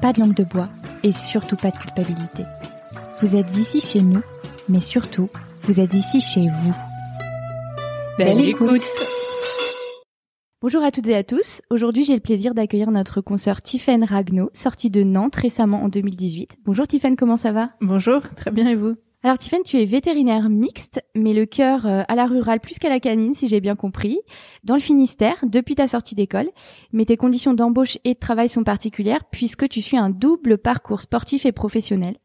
pas de langue de bois et surtout pas de culpabilité. Vous êtes ici chez nous, mais surtout, vous êtes ici chez vous. Belle écoute Bonjour à toutes et à tous. Aujourd'hui, j'ai le plaisir d'accueillir notre consoeur Tiffaine Ragno, sortie de Nantes récemment en 2018. Bonjour Tiffaine, comment ça va? Bonjour, très bien et vous? Alors Tiffaine, tu es vétérinaire mixte, mais le cœur euh, à la rurale plus qu'à la canine, si j'ai bien compris, dans le Finistère, depuis ta sortie d'école. Mais tes conditions d'embauche et de travail sont particulières puisque tu suis un double parcours sportif et professionnel.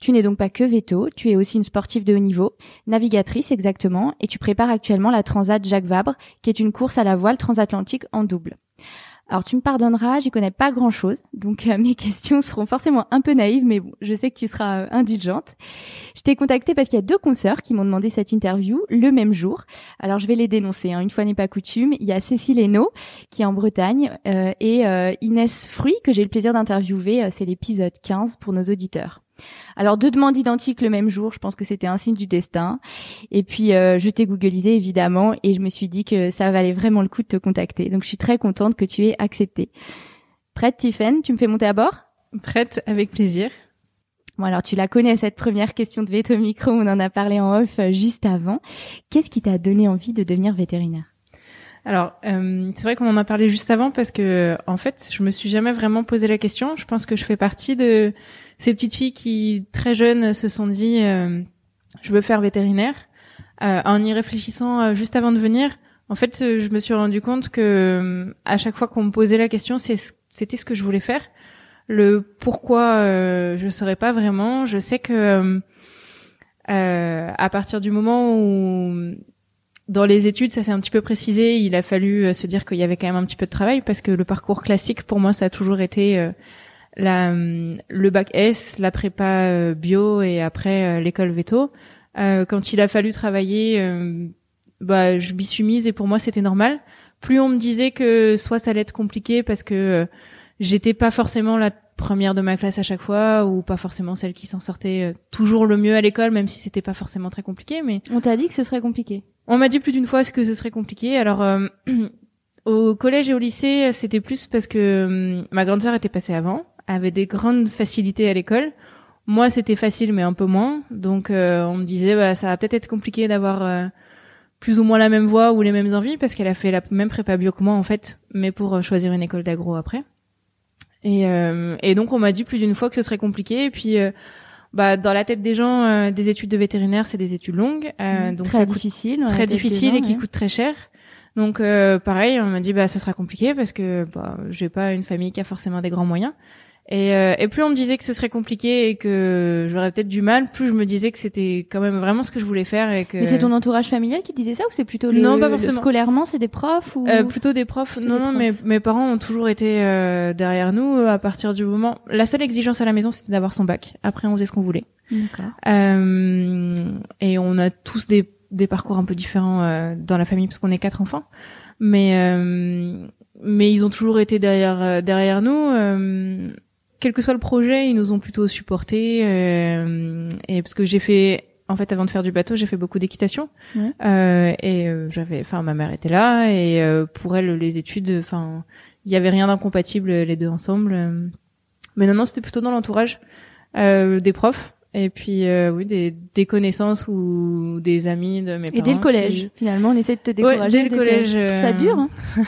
Tu n'es donc pas que veto, tu es aussi une sportive de haut niveau, navigatrice exactement, et tu prépares actuellement la Transat Jacques Vabre, qui est une course à la voile transatlantique en double. Alors tu me pardonneras, j'y connais pas grand-chose, donc euh, mes questions seront forcément un peu naïves, mais bon, je sais que tu seras euh, indulgente. Je t'ai contacté parce qu'il y a deux consoeurs qui m'ont demandé cette interview le même jour. Alors je vais les dénoncer, hein. une fois n'est pas coutume. Il y a Cécile Hainaut, qui est en Bretagne, euh, et Inès Fruit, que j'ai le plaisir d'interviewer, c'est l'épisode 15 pour nos auditeurs. Alors deux demandes identiques le même jour, je pense que c'était un signe du destin. Et puis euh, je t'ai googlisé évidemment et je me suis dit que ça valait vraiment le coup de te contacter. Donc je suis très contente que tu aies accepté. Prête Tiffen, tu me fais monter à bord? Prête avec plaisir. Bon alors tu la connais cette première question de Veto Micro, on en a parlé en off euh, juste avant. Qu'est-ce qui t'a donné envie de devenir vétérinaire? Alors, euh, c'est vrai qu'on en a parlé juste avant parce que, en fait, je me suis jamais vraiment posé la question. Je pense que je fais partie de ces petites filles qui, très jeunes, se sont dit euh, je veux faire vétérinaire. Euh, en y réfléchissant euh, juste avant de venir, en fait, je me suis rendu compte que à chaque fois qu'on me posait la question, c'était ce que je voulais faire. Le pourquoi, je ne saurais pas vraiment. Je sais que à partir du moment où dans les études, ça s'est un petit peu précisé. Il a fallu se dire qu'il y avait quand même un petit peu de travail parce que le parcours classique, pour moi, ça a toujours été la, le bac S, la prépa euh, bio et après euh, l'école veto. Euh, quand il a fallu travailler, bah, je m'y suis mise et pour moi c'était normal. Plus on me disait que soit ça allait être compliqué parce que j'étais pas forcément la première de ma classe à chaque fois ou pas forcément celle qui s'en sortait toujours le mieux à l'école même si c'était pas forcément très compliqué mais on t'a dit que ce serait compliqué on m'a dit plus d'une fois que ce serait compliqué alors au collège et au lycée c'était plus parce que ma grande sœur était passée avant avait des grandes facilités à l'école. Moi, c'était facile, mais un peu moins. Donc, euh, on me disait, bah, ça va peut-être être compliqué d'avoir euh, plus ou moins la même voie ou les mêmes envies, parce qu'elle a fait la même prépa bio que moi, en fait, mais pour euh, choisir une école d'agro après. Et, et donc, on m'a dit plus d'une fois que ce serait compliqué. Et puis, bah, dans la tête des gens, des études de vétérinaire, c'est des études longues, mmh, donc très difficile, très difficile et qui coûtent très cher. Donc, pareil, on m'a dit, bah, ce sera compliqué parce que bah, j'ai pas une famille qui a forcément des grands moyens. Et, euh, et, plus on me disait que ce serait compliqué et que j'aurais peut-être du mal, plus je me disais que c'était quand même vraiment ce que je voulais faire et que. Mais c'est ton entourage familial qui disait ça ou c'est plutôt le, non pas forcément scolairement c'est des profs ou euh, plutôt des profs. Non non mais mes parents ont toujours été euh, derrière nous euh, à partir du moment. La seule exigence à la maison c'était d'avoir son bac. Après on faisait ce qu'on voulait. Euh, et on a tous des des parcours un peu différents dans la famille parce qu'on est quatre enfants. Mais mais ils ont toujours été derrière derrière nous quel que soit le projet, ils nous ont plutôt supportés. Euh, et parce que j'ai fait, en fait, avant de faire du bateau, j'ai fait beaucoup d'équitation. Euh, et euh, j'avais, enfin, ma mère était là et euh, pour elle, les études, enfin, il y avait rien d'incompatible les deux ensemble. Mais non, non, c'était plutôt dans l'entourage des profs. Et puis oui, des, des connaissances ou des amis de mes parents. Et dès le collège, finalement, on essaie de te décourager. Ouais, dès le collège. Ça dure. Hein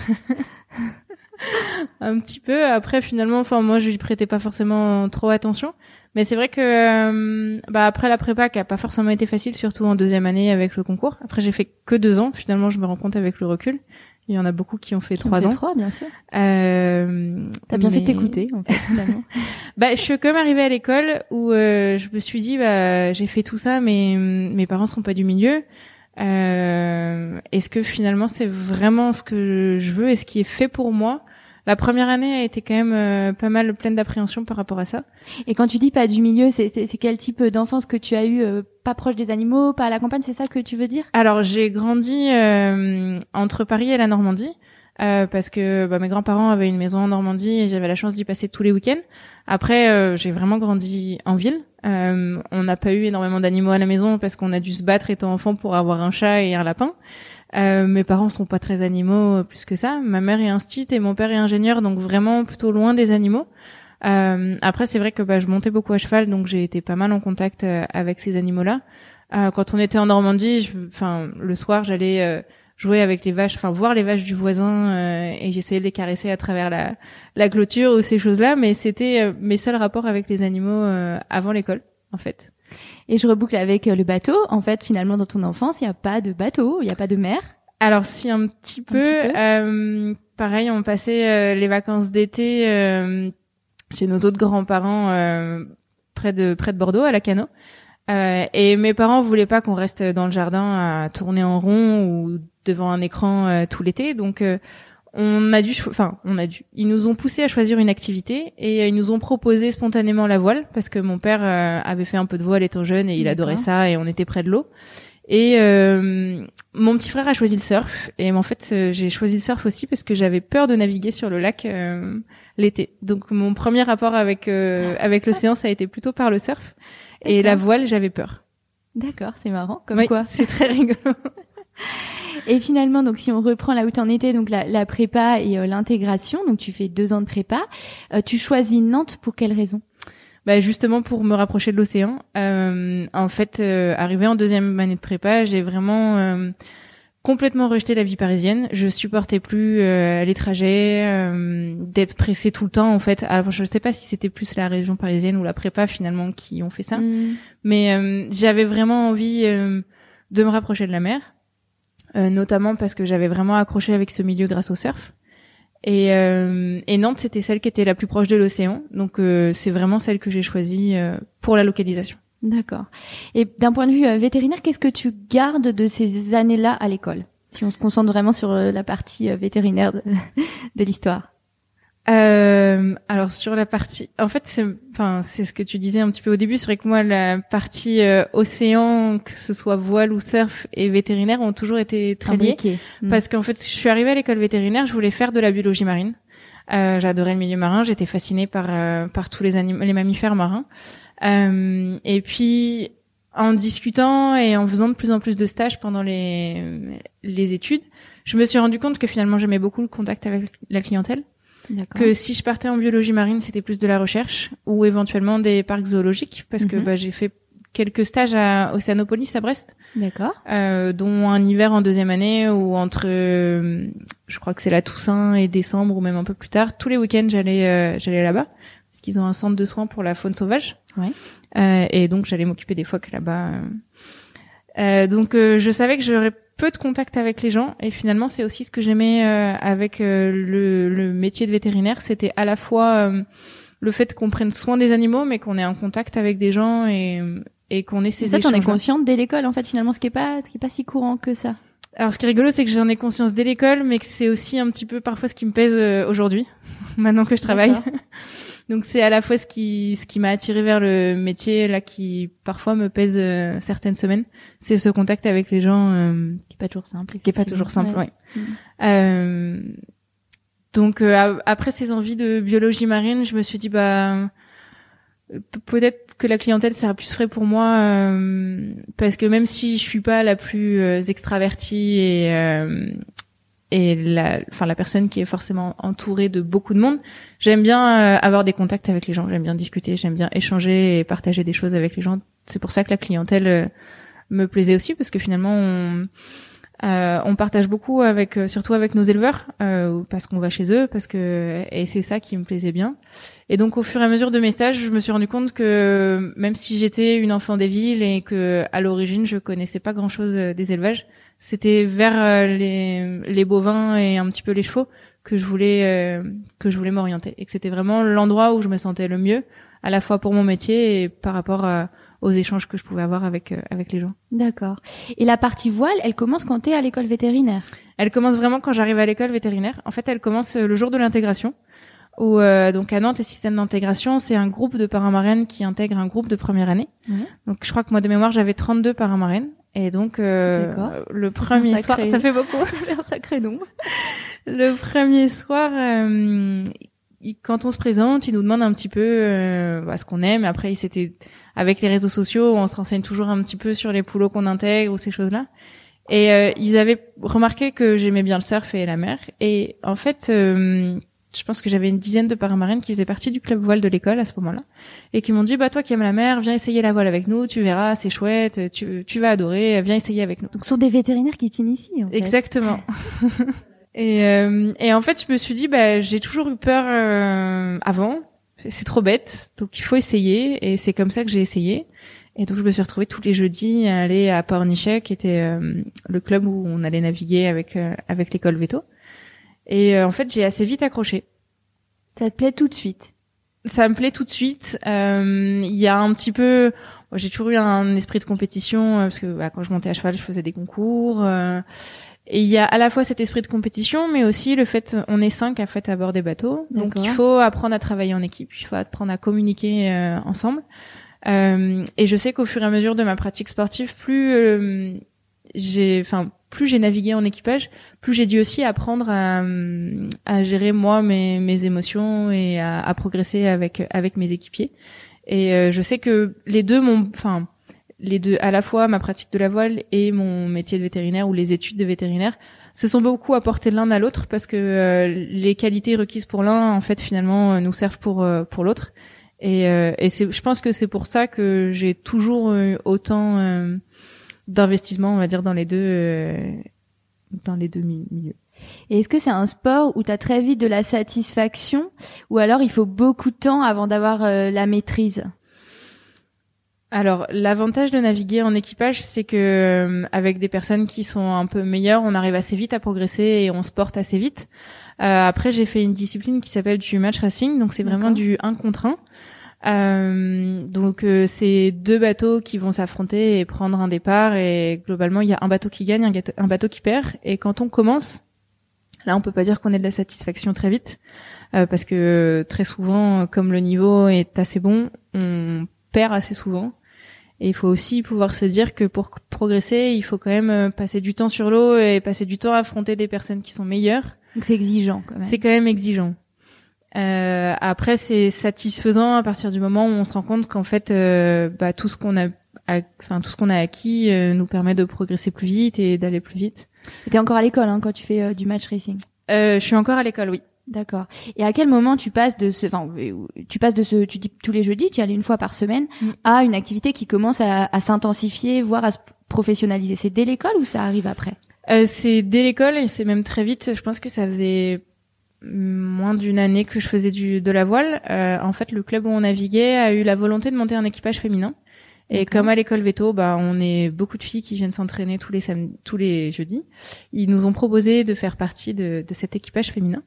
un petit peu. Après, finalement, enfin, moi, je lui prêtais pas forcément trop attention. Mais c'est vrai que, euh, bah, après la prépa, qui a pas forcément été facile, surtout en deuxième année avec le concours. Après, j'ai fait que deux ans. Finalement, je me rends compte avec le recul. Il y en a beaucoup qui ont fait trois ans. Trois, bien sûr. Euh, T'as bien mais- fait t'écouter, en fait, finalement. Bah, je suis comme arrivée à l'école où euh, je me suis dit, bah, j'ai fait tout ça, mais mes parents sont pas du milieu. Euh, Est-ce que finalement c'est vraiment ce que je veux? Et ce qui est fait pour moi? La première année a été quand même euh, pas mal pleine d'appréhension par rapport à ça. Et quand tu dis pas du milieu, c'est quel type d'enfance que tu as eu euh, Pas proche des animaux, pas à la campagne, c'est ça que tu veux dire? Alors j'ai grandi euh, entre Paris et la Normandie. euh, parce que bah, mes grands-parents avaient une maison en Normandie et j'avais la chance d'y passer tous les week-ends. Après, euh, j'ai vraiment grandi en ville. Euh, on n'a pas eu énormément d'animaux à la maison parce qu'on a dû se battre étant enfant pour avoir un chat et un lapin. Euh, mes parents sont pas très animaux euh, plus que ça. Ma mère est instite et mon père est ingénieur, donc vraiment plutôt loin des animaux. Euh, après, c'est vrai que bah, je montais beaucoup à cheval, donc j'ai été pas mal en contact euh, avec ces animaux-là. Quand on était en Normandie, enfin le soir, j'allais jouer avec les vaches, enfin voir les vaches du voisin et j'essayais de les caresser à travers la, la clôture ou ces choses-là, mais c'était mes seuls rapports avec les animaux avant l'école, en fait. Et je reboucle avec euh, le bateau. En fait, finalement, dans ton enfance, il n'y a pas de bateau, il n'y a pas de mer. Alors si un petit peu, petit peu. euh, pareil, on passait euh, les vacances d'été euh, chez nos autres grands-parents euh, près de près de Bordeaux à la Cano. Euh, et mes parents voulaient pas qu'on reste dans le jardin à tourner en rond ou devant un écran tout l'été, donc euh, on a dû, enfin on a dû, ils nous ont poussé à choisir une activité et ils nous ont proposé spontanément la voile parce que mon père euh, avait fait un peu de voile étant jeune et il adorait ça et on était près de l'eau. Et euh, mon petit frère a choisi le surf et en fait euh, j'ai choisi le surf aussi parce que j'avais peur de naviguer sur le lac euh, l'été. Donc mon premier rapport avec euh, avec l'océan ça a été plutôt par le surf et la voile j'avais peur. D'accord, c'est marrant. Comme Oui, quoi. C'est très rigolo. Et finalement, donc si on reprend là où tu en étais, donc la, la prépa et euh, l'intégration, donc tu fais deux ans de prépa, euh, tu choisis Nantes pour quelle raison? Bah justement pour me rapprocher de l'océan. Euh, en fait, euh, arrivé en deuxième année de prépa, j'ai vraiment euh, complètement rejeté la vie parisienne. Je supportais plus euh, les trajets, euh, d'être pressée tout le temps. En fait, alors je sais pas si c'était plus la région parisienne ou la prépa finalement qui ont fait ça, Hmm. mais euh, j'avais vraiment envie euh, de me rapprocher de la mer, notamment parce que j'avais vraiment accroché avec ce milieu grâce au surf. Et, euh, et Nantes, c'était celle qui était la plus proche de l'océan, donc euh, c'est vraiment celle que j'ai choisie euh, pour la localisation. D'accord. Et d'un point de vue euh, vétérinaire, qu'est-ce que tu gardes de ces années-là à l'école? Si on se concentre vraiment sur euh, la partie euh, vétérinaire de, de l'histoire. Euh, alors sur la partie, en fait, c'est, enfin, c'est ce que tu disais un petit peu au début. C'est vrai que moi, la partie euh, océan, que ce soit voile ou surf et vétérinaire, ont toujours été très liées. Hmm. Parce qu'en fait, je suis arrivée à l'école vétérinaire, je voulais faire de la biologie marine. Euh, J'adorais le milieu marin, j'étais fascinée par euh, par tous les animaux, les mammifères marins. Euh, et puis, en discutant et en faisant de plus en plus de stages pendant les les études, je me suis rendu compte que finalement j'aimais beaucoup le contact avec la clientèle. Que si je partais en biologie marine, c'était plus de la recherche ou éventuellement des parcs zoologiques, parce que Mhm. bah, j'ai fait quelques stages à Océanopolis à Brest D'accord. euh, dont un hiver en deuxième année ou entre, euh, je crois que c'est la Toussaint et décembre ou même un peu plus tard. Tous les week-ends, j'allais euh, j'allais là-bas parce qu'ils ont un centre de soins pour la faune sauvage. Ouais. Euh, et donc j'allais m'occuper des phoques là-bas. euh. Euh, donc euh, je savais que j'aurais peu de contact avec les gens et finalement c'est aussi ce que j'aimais euh, avec euh, le, le métier de vétérinaire, c'était à la fois euh, le fait qu'on prenne soin des animaux mais qu'on ait un contact avec des gens et et qu'on ait ces ça, t'en es consciente dès l'école, en fait, finalement, ce qui est pas, ce qui est pas si courant que ça? Alors, ce qui est rigolo, c'est que j'en ai conscience dès l'école, mais que c'est aussi un petit peu parfois ce qui me pèse aujourd'hui, maintenant que je travaille. Donc, c'est à la fois ce qui, ce qui m'a attiré vers le métier, là, qui parfois me pèse euh, certaines semaines. C'est ce contact avec les gens, euh, Qui est pas toujours simple. qui est pas toujours simple, Ouais. ouais. Mhm. Euh, donc, euh, après ces envies de biologie marine, je me suis dit, bah, peut-être que la clientèle sera plus frais pour moi euh, parce que même si je suis pas la plus euh, extravertie et euh, et la enfin la personne qui est forcément entourée de beaucoup de monde, j'aime bien euh, avoir des contacts avec les gens, j'aime bien discuter, j'aime bien échanger et partager des choses avec les gens. C'est pour ça que la clientèle euh, me plaisait aussi parce que finalement on Euh, on partage beaucoup avec, surtout avec nos éleveurs, parce qu'on va chez eux, parce que et c'est ça qui me plaisait bien. Et donc au fur et à mesure de mes stages, je me suis rendu compte que même si j'étais une enfant des villes et que à l'origine je connaissais pas grand chose des élevages, c'était vers les, les bovins et un petit peu les chevaux que je voulais que je voulais m'orienter et que c'était vraiment l'endroit où je me sentais le mieux, à la fois pour mon métier et par rapport à aux échanges que je pouvais avoir avec euh, avec les gens. D'accord. Et la partie voile, elle commence quand tu es à l'école vétérinaire? Elle commence vraiment quand j'arrive à l'école vétérinaire. En fait, elle commence euh, le jour de l'intégration. Où, euh, donc à Nantes, le système d'intégration, c'est un groupe de paramarènes qui intègre un groupe de première année. Mhm. Donc je crois que moi de mémoire, j'avais 32 paramarènes. Et donc euh, le premier soir, ça fait beaucoup, ça fait un sacré nombre. le premier soir, euh, quand on se présente, il nous demande un petit peu euh, bah, ce qu'on aime. Après, c'était avec les réseaux sociaux, on se renseigne toujours un petit peu sur les poulots qu'on intègre ou ces choses-là. Et euh, ils avaient remarqué que j'aimais bien le surf et la mer. Et en fait, euh, je pense que j'avais une dizaine de paramarines qui faisaient partie du club voile de l'école à ce moment-là, et qui m'ont dit bah toi qui aimes la mer, viens essayer la voile avec nous, tu verras, c'est chouette, tu, tu vas adorer, viens essayer avec nous. Donc ce sont des vétérinaires qui t'initient. En fait. Exactement. Et, euh, et en fait, je me suis dit, bah, j'ai toujours eu peur euh, avant. C'est trop bête, donc il faut essayer. Et c'est comme ça que j'ai essayé. Et donc je me suis retrouvée tous les jeudis à aller à Pornichet, qui était euh, le club où on allait naviguer avec avec l'école veto. Et en fait, j'ai assez vite accroché. Ça te plaît tout de suite? Ça me plaît tout de suite. Il y a un petit peu, j'ai toujours eu un esprit de compétition parce que bah, quand je montais à cheval, je faisais des concours. Et il y a à la fois cet esprit de compétition, mais aussi le fait, on est cinq à fait à bord des bateaux, donc il faut apprendre à travailler en équipe, il faut apprendre à communiquer euh, ensemble. Euh, et je sais qu'au fur et à mesure de ma pratique sportive, plus euh, j'ai, enfin, plus j'ai navigué en équipage, plus j'ai dû aussi apprendre à, à gérer moi mes, mes émotions et à, à progresser avec avec mes équipiers. Et euh, je sais que les deux m'ont, enfin les deux, à la fois ma pratique de la voile et mon métier de vétérinaire ou les études de vétérinaire, se sont beaucoup apportés l'un à l'autre parce que euh, les qualités requises pour l'un, en fait, finalement, euh, nous servent pour euh, pour l'autre. Et, et c'est, je pense que c'est pour ça que j'ai toujours eu autant d'investissement, on va dire, dans les deux dans les deux milieux. Et est-ce que c'est un sport où tu as très vite de la satisfaction ou alors il faut beaucoup de temps avant d'avoir la maîtrise? Alors, l'avantage de naviguer en équipage, c'est que euh, avec des personnes qui sont un peu meilleures, on arrive assez vite à progresser et on se porte assez vite. Euh, après, j'ai fait une discipline qui s'appelle du match racing, donc c'est vraiment du 1 contre 1. Euh, donc c'est deux bateaux qui vont s'affronter et prendre un départ et globalement il y a un bateau qui gagne, un, un bateau qui perd et quand on commence, là on peut pas dire qu'on ait de la satisfaction très vite parce que très souvent comme le niveau est assez bon, on perd assez souvent et il faut aussi pouvoir se dire que pour progresser, il faut quand même euh, passer du temps sur l'eau et passer du temps à affronter des personnes qui sont meilleures. Donc c'est exigeant quand même. C'est quand même exigeant. Euh, après, c'est satisfaisant à partir du moment où on se rend compte qu'en fait, euh, bah, tout ce qu'on a, enfin tout ce qu'on a acquis euh, nous permet de progresser plus vite et d'aller plus vite. T'es encore à l'école hein, quand tu fais du match racing. je suis encore à l'école, oui. D'accord. Et à quel moment tu passes de ce, enfin, tu passes de ce, tu dis tous les jeudis, tu y allais une fois par semaine, mm. à une activité qui commence à, à s'intensifier, voire à se professionnaliser? C'est dès l'école ou ça arrive après? Euh, C'est dès l'école et c'est même très vite. Je pense que ça faisait moins d'une année que je faisais du de la voile. Euh, en fait, le club où on naviguait a eu la volonté de monter un équipage féminin. Et comme à l'école veto, bah on est beaucoup de filles qui viennent s'entraîner tous les samedis, tous les jeudis. Ils nous ont proposé de faire partie de, de cet équipage féminin.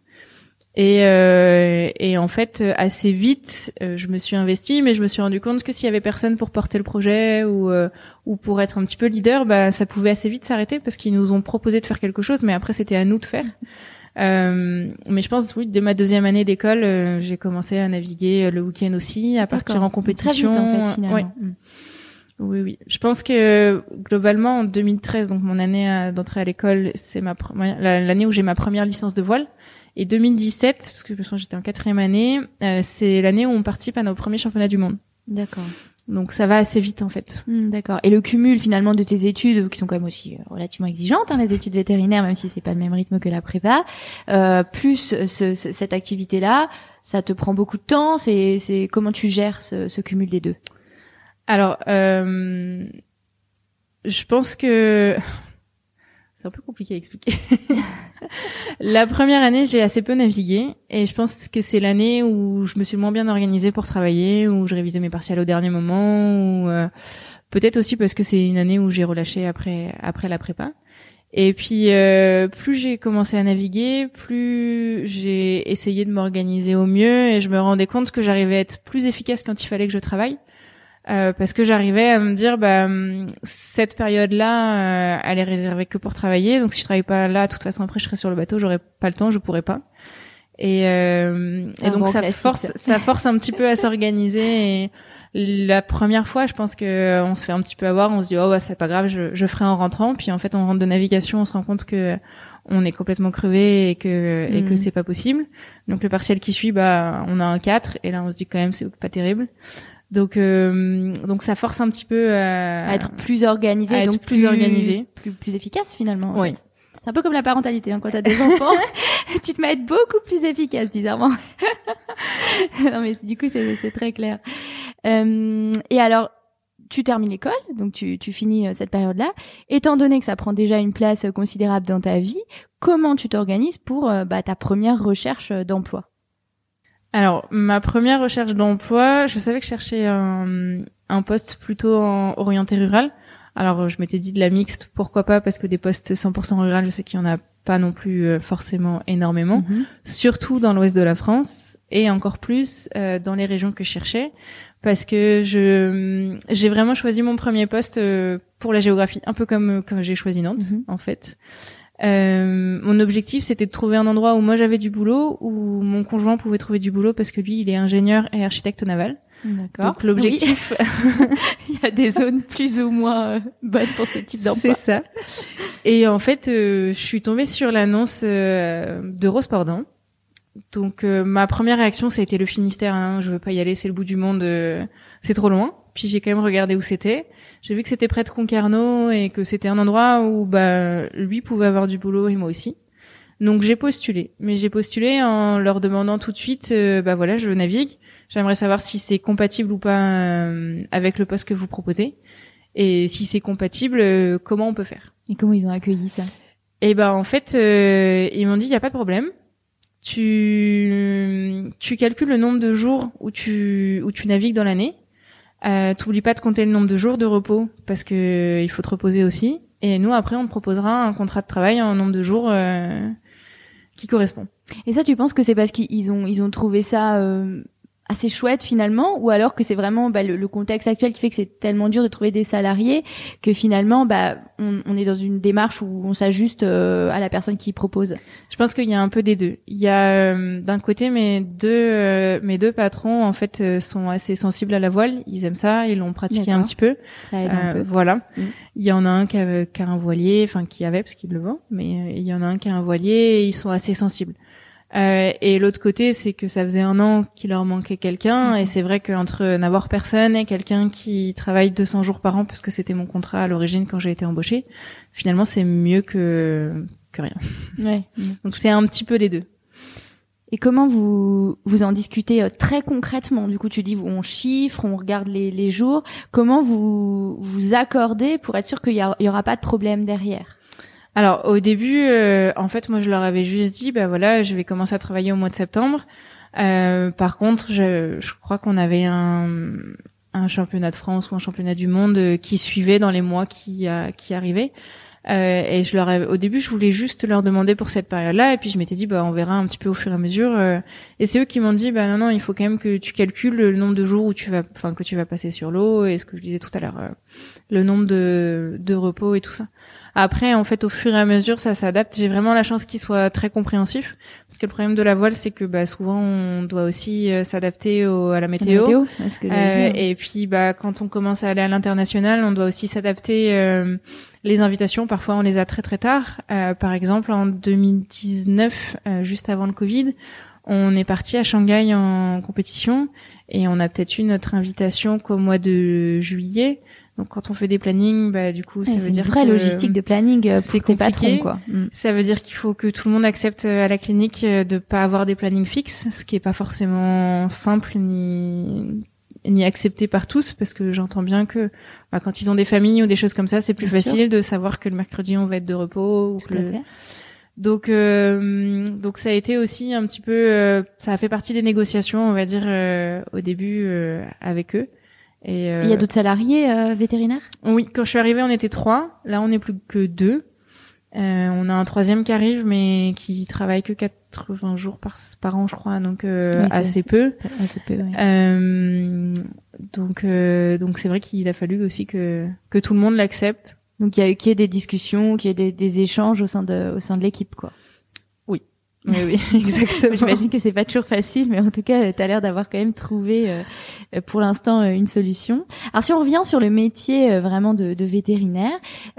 Et, euh, et en fait, assez vite, euh, je me suis investie, mais je me suis rendu compte que s'il y avait personne pour porter le projet ou euh, ou pour être un petit peu leader, bah ça pouvait assez vite s'arrêter parce qu'ils nous ont proposé de faire quelque chose, mais après c'était à nous de faire. Euh, mais je pense, oui, dès ma deuxième année d'école, euh, j'ai commencé à naviguer le week-end aussi, à partir en compétition. Très vite, en fait, finalement. Mm. Oui, oui. Je pense que globalement, en 2013, donc mon année d'entrée à l'école, c'est ma l'année où j'ai ma première licence de voile. Et 2017, parce que je me souviens j'étais en quatrième année, euh, c'est l'année où on participe à nos premiers championnats du monde. D'accord. Donc ça va assez vite en fait. Hmm, d'accord. Et le cumul finalement de tes études, qui sont quand même aussi euh, relativement exigeantes, hein, les études vétérinaires, même si c'est pas le même rythme que la prépa, euh, plus ce, cette activité-là, ça te prend beaucoup de temps? C'est, c'est comment tu gères ce, ce cumul des deux? Alors, euh, je pense que c'est un peu compliqué à expliquer. la première année, j'ai assez peu navigué et je pense que c'est l'année où je me suis le moins bien organisée pour travailler, où je révisais mes partiels au dernier moment, ou euh, peut-être aussi parce que c'est une année où j'ai relâché après après la prépa. Et puis euh, plus j'ai commencé à naviguer, plus j'ai essayé de m'organiser au mieux et je me rendais compte que j'arrivais à être plus efficace quand il fallait que je travaille. Euh, parce que j'arrivais à me dire bah cette période-là euh, elle est réservée que pour travailler. Donc si je travaille pas là de toute façon après je serai sur le bateau. J'aurais pas le temps je pourrais pas. Et, euh, et donc ça force ça force un petit peu à s'organiser. Et la première fois je pense que on se fait un petit peu avoir. On se dit oh bah c'est pas grave je, je ferai en rentrant. Puis en fait on rentre de navigation on se rend compte que on est complètement crevé et que et que mm. c'est pas possible. Donc le partiel qui suit bah on a un 4 et là on se dit quand même c'est pas terrible donc, euh, donc ça force un petit peu à, à être plus organisé, à donc être plus, organisé, plus, plus efficace finalement. oui. C'est un peu comme la parentalité. Hein, quand t'as des enfants, tu te mets à être beaucoup plus efficace, bizarrement. non, mais du coup, c'est très clair. Euh, et alors, tu termines l'école, donc tu, tu finis euh, cette période-là. Étant donné que ça prend déjà une place considérable dans ta vie, comment tu t'organises pour euh, bah, ta première recherche d'emploi? Alors, ma première recherche d'emploi, je savais que je cherchais un, un poste plutôt en, orienté rural. Alors, je m'étais dit de la mixte, pourquoi pas, parce que des postes 100% rural, je sais qu'il y en a pas non plus euh, forcément énormément, mhm. surtout dans l'ouest de la France et encore plus euh, dans les régions que je cherchais, parce que je j'ai vraiment choisi mon premier poste euh, pour la géographie, un peu comme comme j'ai choisi Nantes mhm. en fait. Euh, mon objectif, c'était de trouver un endroit où moi j'avais du boulot, où mon conjoint pouvait trouver du boulot parce que lui, il est ingénieur et architecte naval. Donc l'objectif, il y a des zones plus ou moins euh, bonnes pour ce type d'emploi. C'est ça. Et en fait, euh, je suis tombée sur l'annonce euh, d'Eurosport Donc ma première réaction, ça a été le Finistère. Hein, je veux pas y aller, c'est le bout du monde, c'est trop loin. Puis j'ai quand même regardé où c'était. J'ai vu que c'était près de Concarneau et que c'était un endroit où bah lui pouvait avoir du boulot et moi aussi. Donc j'ai postulé, mais j'ai postulé en leur demandant tout de suite, euh, bah voilà, je navigue. J'aimerais savoir si c'est compatible ou pas euh, avec le poste que vous proposez, et si c'est compatible, euh, comment on peut faire? Et comment ils ont accueilli ça? Eh ben en fait, ils m'ont dit il y a pas de problème. Tu tu calcules le nombre de jours où tu où tu navigues dans l'année euh, T'oublies pas de compter le nombre de jours de repos parce que il faut te reposer aussi. Et nous après on te proposera un contrat de travail en nombre de jours euh, qui correspond. Et ça, tu penses que c'est parce qu'ils ont ils ont trouvé ça euh, assez chouette finalement, ou alors que c'est vraiment bah, le, contexte actuel qui fait que c'est tellement dur de trouver des salariés que finalement bah on, on est dans une démarche où on s'ajuste euh, à la personne qui propose. Je pense qu'il y a un peu des deux. Il y a euh, d'un côté mes deux euh, mes deux patrons en fait sont assez sensibles à la voile, ils aiment ça, ils l'ont pratiqué un petit peu. Ça aide un peu. Voilà. Mm. Il y en a un qui a, qui a un voilier, enfin qui avait parce qu'il le vend, mais il y en a un qui a un voilier, et ils sont assez sensibles. Euh, et l'autre côté, c'est que ça faisait un an qu'il leur manquait quelqu'un, et c'est vrai qu'entre n'avoir personne et quelqu'un qui travaille 200 jours par an, parce que c'était mon contrat à l'origine quand j'ai été embauchée, finalement c'est mieux que que rien. Ouais. Donc c'est un petit peu les deux. Et comment vous vous en discutez euh, très concrètement? Du coup, tu dis on chiffre, on regarde les, les jours. Comment vous vous accordez pour être sûr qu'il y, y aura pas de problème derrière? Alors au début, euh, en fait, moi je leur avais juste dit, bah voilà, je vais commencer à travailler au mois de septembre. Euh, par contre, je, crois qu'on avait un, un, championnat de France ou un championnat du monde euh, qui suivait dans les mois qui, qui arrivaient. Et je leur avais, au début, je voulais juste leur demander pour cette période-là, et puis je m'étais dit, bah, on verra un petit peu au fur et à mesure. Euh. et c'est eux qui m'ont dit, bah, non, non, il faut quand même que tu calcules le nombre de jours où tu vas, enfin, que tu vas passer sur l'eau, et ce que je disais tout à l'heure, le nombre de, de repos et tout ça. Après, en fait, au fur et à mesure, ça s'adapte. J'ai vraiment la chance qu'il soit très compréhensif, parce que le problème de la voile, c'est que bah, souvent, on doit aussi euh, s'adapter à la météo. euh, et puis, bah, quand on commence à aller à l'international, on doit aussi s'adapter. Euh, les invitations, parfois, on les a très très tard. Euh, par exemple, en 2019, juste avant le Covid, on est parti à Shanghai en compétition et on a peut-être eu notre invitation qu'au mois de juillet. Donc quand on fait des plannings, bah du coup ça veut dire une vraie logistique de planning euh, pour tes patrons quoi. Mm. Ça veut dire qu'il faut que tout le monde accepte euh, à la clinique euh, de pas avoir des plannings fixes, ce qui est pas forcément simple ni ni accepté par tous parce que j'entends bien que bah, quand ils ont des familles ou des choses comme ça, c'est plus Bien facile de savoir que le mercredi on va être de repos ou Tout que à le- fait. donc, euh, donc ça a été aussi un petit peu, euh, ça a fait partie des négociations, on va dire, euh, au début euh, avec eux. Et euh, Il y a d'autres salariés euh, vétérinaires? Oui, quand je suis arrivée, on était trois. Là, on n'est plus que deux. Euh, on a un troisième qui arrive, mais qui travaille que 80 jours par, par an, je crois, donc euh, Oui, assez peu. Assez peu. Euh, donc, euh, donc c'est vrai qu'il a fallu aussi que que tout le monde l'accepte. Donc il y a eu qu'il y ait des discussions, qu'il y ait des, des échanges au sein de au sein de l'équipe quoi. Oui, oui, exactement. J'imagine que c'est pas toujours facile, mais en tout cas, tu as l'air d'avoir quand même trouvé euh, pour l'instant euh, une solution. Alors si on revient sur le métier euh, vraiment de, de vétérinaire,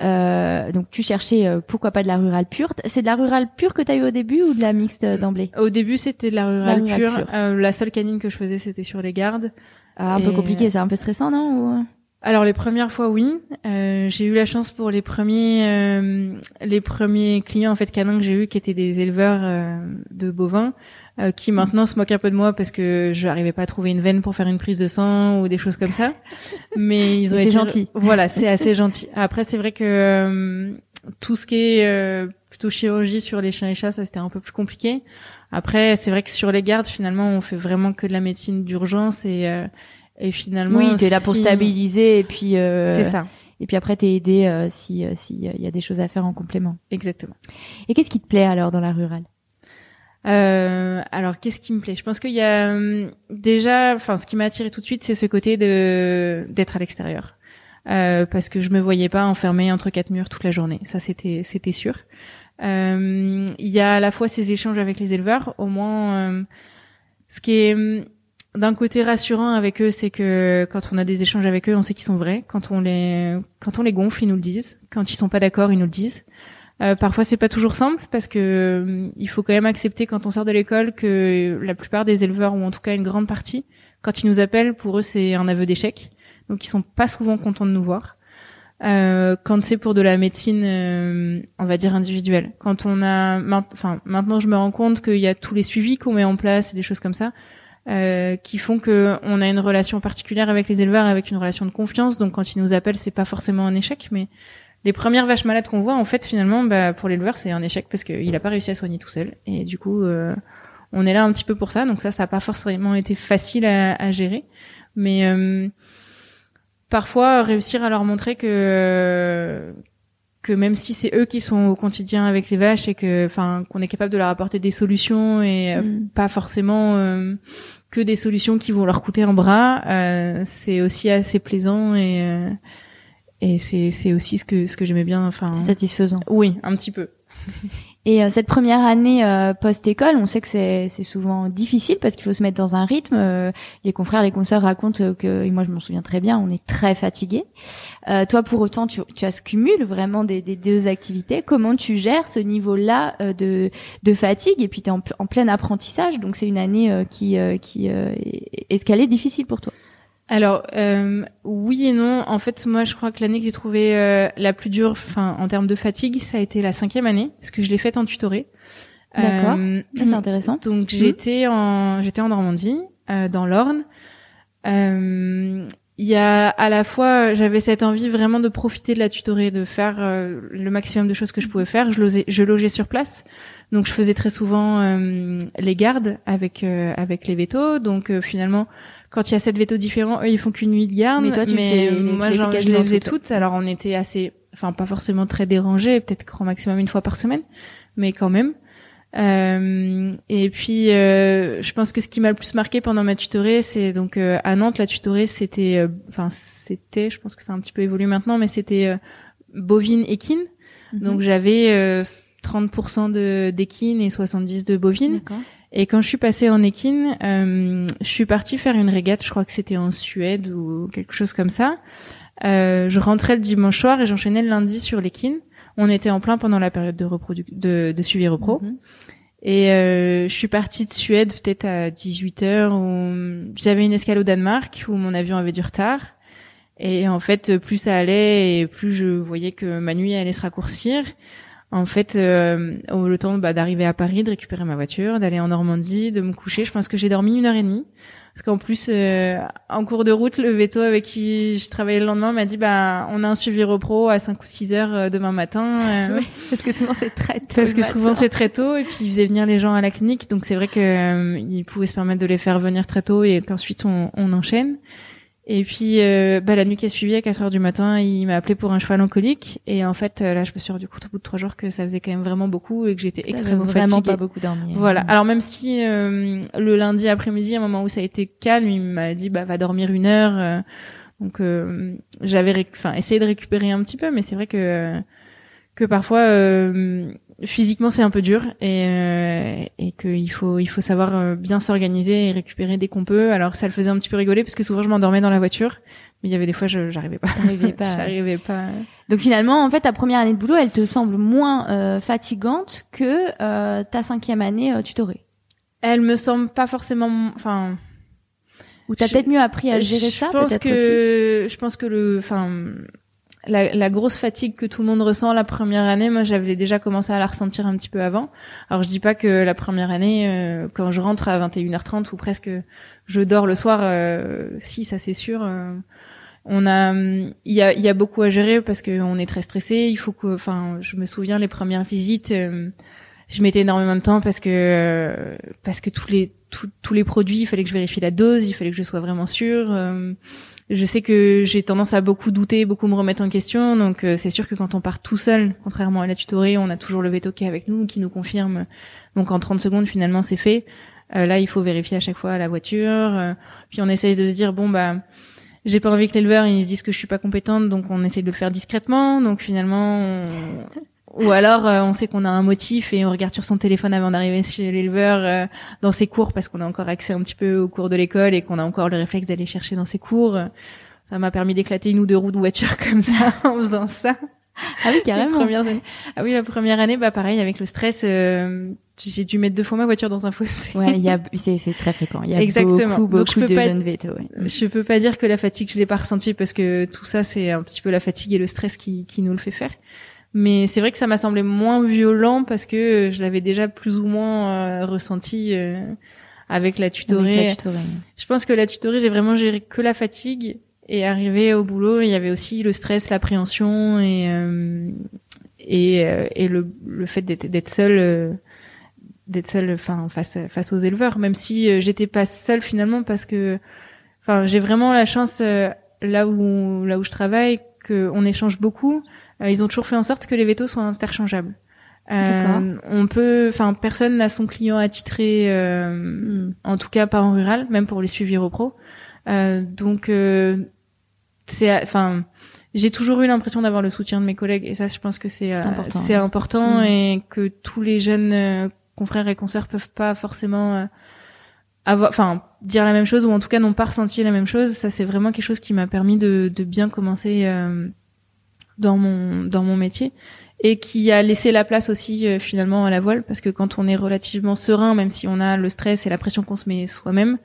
euh, donc tu cherchais pourquoi pas de la rurale pure. C'est de la rurale pure que tu as eu au début ou de la mixte d'emblée? Au début, c'était de la rurale, rurale pure. pure. Euh, la seule canine que je faisais, c'était sur les gardes. Ah, Un peu compliqué, c'est un peu stressant, non ou- Alors les premières fois oui, Euh, j'ai eu la chance pour les premiers euh, les premiers clients en fait canins que j'ai eu qui étaient des éleveurs euh, de bovins euh, qui maintenant se moquent un peu de moi parce que je n'arrivais pas à trouver une veine pour faire une prise de sang ou des choses comme ça. Mais ils ont C'est été gentil. Voilà, c'est assez gentil. Après c'est vrai que euh, tout ce qui est euh, plutôt chirurgie sur les chiens et chats, ça c'était un peu plus compliqué. Après c'est vrai que sur les gardes finalement on fait vraiment que de la médecine d'urgence et euh, et finalement Oui, tu es là pour si- stabiliser et puis euh, C'est ça, et puis après t'es aidé euh, si euh, si il y a des choses à faire en complément. exactement. Et qu'est-ce qui te plaît alors dans la rurale? Euh, alors, qu'est-ce qui me plaît? Je pense qu'il y a hum, déjà, enfin, ce qui m'a attiré tout de suite, c'est ce côté de d'être à l'extérieur, euh, parce que je me voyais pas enfermée entre quatre murs toute la journée. Ça, c'était c'était sûr. Euh, Il y a à la fois ces échanges avec les éleveurs, au moins, euh, ce qui est hum, d'un côté rassurant avec eux, c'est que quand on a des échanges avec eux, on sait qu'ils sont vrais. Quand on les quand on les gonfle, ils nous le disent. Quand ils sont pas d'accord, ils nous le disent. Euh, parfois c'est pas toujours simple parce que euh, il faut quand même accepter quand on sort de l'école que la plupart des éleveurs ou en tout cas une grande partie quand ils nous appellent pour eux c'est un aveu d'échec donc ils sont pas souvent contents de nous voir euh, quand c'est pour de la médecine euh, on va dire individuelle quand on a enfin maintenant je me rends compte qu'il y a tous les suivis qu'on met en place et des choses comme ça euh, qui font que on a une relation particulière avec les éleveurs avec une relation de confiance donc quand ils nous appellent c'est pas forcément un échec mais les premières vaches malades qu'on voit, en fait, finalement, bah, pour l'éleveur, c'est un échec parce qu'il a pas réussi à soigner tout seul. Et du coup, euh, on est là un petit peu pour ça. Donc ça, ça n'a pas forcément été facile à, à gérer. Mais euh, parfois, réussir à leur montrer que que même si c'est eux qui sont au quotidien avec les vaches et que, enfin, qu'on est capable de leur apporter des solutions et euh, Mm. pas forcément euh, que des solutions qui vont leur coûter un bras, euh, c'est aussi assez plaisant et euh, et c'est c'est aussi ce que ce que j'aimais bien. Enfin, satisfaisant. oui, un petit peu. Et euh, cette première année euh, post-école, on sait que c'est souvent difficile parce qu'il faut se mettre dans un rythme. Euh, les confrères, les consoeurs racontent euh, que, et moi je m'en souviens très bien, on est très fatigué. Euh, toi, pour autant, tu, tu as ce vraiment des, des deux activités. Comment tu gères ce niveau-là euh, de, de fatigue Et puis tu es en, plein apprentissage, donc c'est une année qui, qui est- est-ce qu'elle est difficile pour toi Alors euh, oui et non. En fait, moi, je crois que l'année que j'ai trouvée euh, la plus dure, enfin en termes de fatigue, ça a été la cinquième année parce que je l'ai faite en tutoré. D'accord. Euh, Ah, C'est intéressant. Donc j'étais en j'étais en Normandie, euh, dans l'Orne. Euh, Il y a à la fois j'avais cette envie vraiment de profiter de la tutorée, de faire euh, le maximum de choses que je pouvais faire. Je logeais, je logeais sur place, donc je faisais très souvent euh, les gardes avec euh, avec les vétos. Donc euh, finalement, quand il y a sept vétos différents, eux ils font qu'une nuit de garde. Mais toi, tu fais- tu moi je les faisais toutes. toutes. Alors on était assez, enfin pas forcément très dérangés, peut-être grand maximum une fois par semaine, mais quand même. Euh, et puis, euh, je pense que ce qui m'a le plus marqué pendant ma tutorée, c'est donc euh, à Nantes, la tutorée, c'était, euh, enfin c'était, je pense que c'est un petit peu évolué maintenant, mais c'était euh, bovine équine. Mhm. Donc j'avais euh, 30% de d'équine et 70% de bovine. Et quand je suis passée en équine, euh, je suis partie faire une régate, je crois que c'était en Suède ou quelque chose comme ça. Euh, je rentrais le dimanche soir et j'enchaînais le lundi sur l'équine. On était en plein pendant la période de, de, de suivi repro. Mhm. Et euh, je suis partie de Suède peut-être à 18h où j'avais une escale au Danemark où mon avion avait du retard. Et en fait, plus ça allait et plus je voyais que ma nuit allait se raccourcir. En fait, euh, au- le temps bah, d'arriver à Paris, de récupérer ma voiture, d'aller en Normandie, de me coucher, je pense que j'ai dormi une heure et demie. Parce qu'en plus, euh, en cours de route, le veto avec qui je travaillais le lendemain m'a dit, bah, on a un suivi repro à 5 ou 6 heures euh, demain matin. Oui, parce que souvent c'est très tôt. Parce que matin. souvent c'est très tôt et puis ils faisaient venir les gens à la clinique, donc c'est vrai que euh, ils pouvaient se permettre de les faire venir très tôt et qu'ensuite on, on enchaîne. Et puis euh, bah, la nuit qui a suivi à 4 heures du matin, il m'a appelé pour un cheval en colique et en fait euh, là je me suis rendu compte au bout de trois jours que ça faisait quand même vraiment beaucoup et que j'étais extrêmement vraiment fatiguée. pas beaucoup dormi. Voilà. Alors même si euh, le lundi après-midi, à un moment où ça a été calme, il m'a dit bah va dormir une heure. euh, donc euh, j'avais enfin essayé de récupérer un petit peu, mais c'est vrai que que parfois euh, physiquement c'est un peu dur et euh, et qu'il faut il faut savoir euh, bien s'organiser et récupérer dès qu'on peut. Alors ça le faisait un petit peu rigoler parce que souvent je m'endormais dans la voiture, mais il y avait des fois je j'arrivais pas. T'arrivais pas. j'arrivais pas. Donc finalement, en fait, ta première année de boulot, elle te semble moins euh, fatigante que euh, ta cinquième année euh, tutorée. Elle me semble pas forcément enfin Ou t'as Je- peut-être mieux appris à gérer je ça, pense peut-être aussi. que je pense que le enfin la, la grosse fatigue que tout le monde ressent la première année, moi j'avais déjà commencé à la ressentir un petit peu avant. Alors je dis pas que la première année, euh, quand je rentre à 21h30 ou presque, je dors le soir. euh, si ça c'est sûr. euh, on a, il y a, y a beaucoup à gérer parce que on est très stressé. Il faut que, enfin, je me souviens les premières visites, euh, je mettais énormément de temps parce que euh, parce que tous les tous- tous les produits, il fallait que je vérifie la dose, il fallait que je sois vraiment sûre. Je sais que j'ai tendance à beaucoup douter, beaucoup me remettre en question, donc euh, c'est sûr que quand on part tout seul, contrairement à la tutorée, on a toujours le veto qui est avec nous, qui nous confirme. Donc en 30 secondes, finalement, c'est fait. Euh, là, il faut vérifier à chaque fois la voiture. euh, puis on essaye de se dire bon bah j'ai pas envie que l'éleveur il se dise que je suis pas compétente, donc on essaye de le faire discrètement. Donc finalement, on- ou alors euh, on sait qu'on a un motif et on regarde sur son téléphone avant d'arriver chez l'éleveur euh, dans ses cours parce qu'on a encore accès un petit peu aux cours de l'école et qu'on a encore le réflexe d'aller chercher dans ses cours. Ça m'a permis d'éclater une ou deux roues de voiture comme ça en faisant ça. Ah oui, carrément. Ah oui, la première année, bah pareil avec le stress, euh, j'ai dû mettre deux fois ma voiture dans un fossé. Ouais, il y a, c'est, c'est très fréquent. Il y a Exactement. beaucoup, Donc, je beaucoup peux de pas- jeunes vétos. ouais. Je peux pas dire que la fatigue, je l'ai pas ressentie parce que tout ça, c'est un petit peu la fatigue et le stress qui, qui nous le fait faire. Mais c'est vrai que ça m'a semblé moins violent parce que je l'avais déjà plus ou moins euh, ressenti euh, avec la tutorée. Avec la tutorée. Je pense que la tutorée, j'ai vraiment géré que la fatigue et arrivé au boulot, il y avait aussi le stress, l'appréhension et euh, et, euh, et le, le fait d'être euh, d'être seule enfin face face aux éleveurs même si euh, j'étais pas seule finalement parce que enfin j'ai vraiment la chance euh, là où là où je travaille que on échange beaucoup Euh, ils ont toujours fait en sorte que les vétos soient interchangeables euh, on peut enfin personne n'a son client attitré euh, en tout cas pas en rural, même pour les suivis repro. Euh, donc euh, c'est, enfin, j'ai toujours eu l'impression d'avoir le soutien de mes collègues et ça, je pense que c'est euh, important. c'est important Mm. et que tous les jeunes euh, confrères et consoeurs peuvent pas forcément euh, avoir, enfin, dire la même chose ou en tout cas n'ont pas ressenti la même chose. Ça, c'est vraiment quelque chose qui m'a permis de, de bien commencer euh, dans mon dans mon métier et qui a laissé la place aussi euh, finalement à la voile parce que quand on est relativement serein, même si on a le stress et la pression qu'on se met soi-même,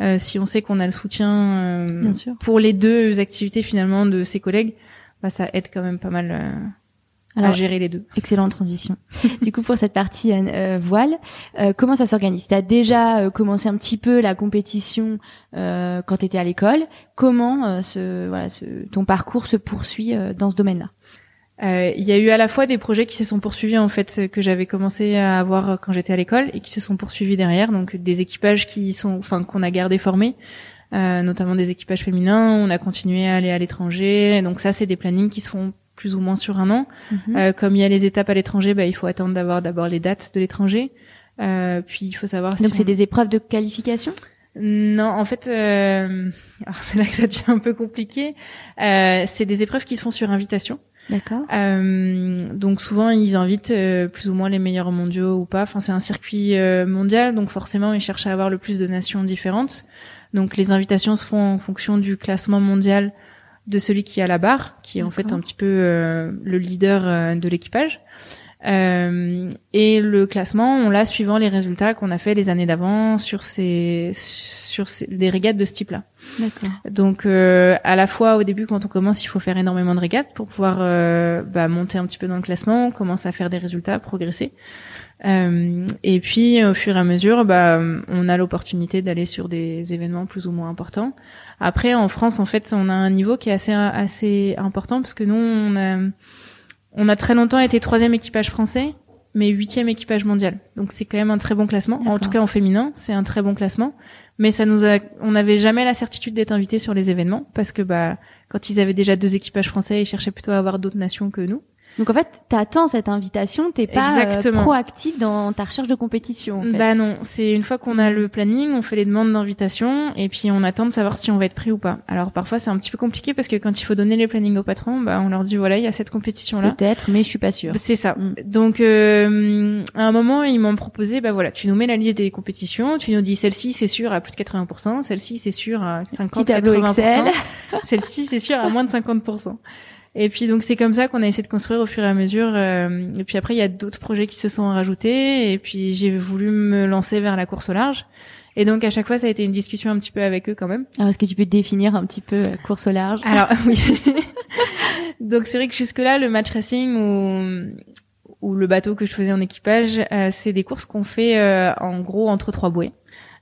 euh, si on sait qu'on a le soutien euh, Bien sûr. pour les deux activités finalement de ses collègues, bah, ça aide quand même pas mal euh, à Alors, gérer les deux. Excellente transition. du coup, pour cette partie euh, euh, voile, euh, comment ça s'organise? Tu as déjà euh, commencé un petit peu la compétition euh, quand tu étais à l'école. Comment euh, ce, voilà, ce, ton parcours se poursuit euh, dans ce domaine-là? Euh, Il y a eu à la fois des projets qui se sont poursuivis en fait que j'avais commencé à avoir quand j'étais à l'école et qui se sont poursuivis derrière, donc des équipages qui sont, enfin qu'on a gardé formés, euh, notamment des équipages féminins. On a continué à aller à l'étranger, donc ça c'est des plannings qui se font plus ou moins sur un an. Mhm. Euh, comme il y a les étapes à l'étranger, bah, il faut attendre d'avoir d'abord les dates de l'étranger. Euh, puis il faut savoir. Donc si c'est on- des épreuves de qualification? Non, en fait, euh... alors c'est là que ça devient un peu compliqué. Euh, c'est des épreuves qui se font sur invitation. D'accord. Euh, donc souvent ils invitent euh, plus ou moins les meilleurs mondiaux ou pas. Enfin c'est un circuit mondial, donc forcément ils cherchent à avoir le plus de nations différentes. Donc les invitations se font en fonction du classement mondial de celui qui a la barre, qui est en fait un petit peu euh, le leader euh, de l'équipage. Euh, et le classement, on l'a suivant les résultats qu'on a fait les années d'avant sur ces sur ces, des régates de ce type-là. Donc euh, à la fois au début quand on commence, il faut faire énormément de régates pour pouvoir euh, bah, monter un petit peu dans le classement, commencer à faire des résultats, progresser. Euh, et puis au fur et à mesure, bah, on a l'opportunité d'aller sur des événements plus ou moins importants. Après en France, en fait, on a un niveau qui est assez assez important parce que nous on a on a très longtemps été troisième équipage français, mais huitième équipage mondial. Donc c'est quand même un très bon classement. En tout cas en féminin, c'est un très bon classement. Mais ça nous a, on n'avait jamais la certitude d'être invité sur les événements parce que bah quand ils avaient déjà deux équipages français, ils cherchaient plutôt à avoir d'autres nations que nous. Donc en fait, t'attends cette invitation, t'es pas euh, proactif dans ta recherche de compétition. En fait. Bah non, c'est une fois qu'on a le planning, on fait les demandes d'invitation et puis on attend de savoir si on va être pris ou pas. Alors parfois c'est un petit peu compliqué parce que quand il faut donner les plannings au patron, bah on leur dit voilà il y a cette compétition là. Peut-être, mais je suis pas sûre. C'est ça. Mm. Donc euh, à un moment ils m'ont proposé bah voilà tu nous mets la liste des compétitions, tu nous dis celle-ci c'est sûr à plus de 80%, celle-ci c'est sûr à 50-80%, celle-ci c'est sûr à moins de 50%. Et puis donc c'est comme ça qu'on a essayé de construire au fur et à mesure. Euh, et puis après il y a d'autres projets qui se sont rajoutés. Et puis j'ai voulu me lancer vers la course au large. Et donc à chaque fois ça a été une discussion un petit peu avec eux quand même. Alors est-ce que tu peux définir un petit peu la course au large? Alors oui. donc c'est vrai que jusque là le match racing ou ou le bateau que je faisais en équipage, euh, c'est des courses qu'on fait euh, en gros entre trois bouées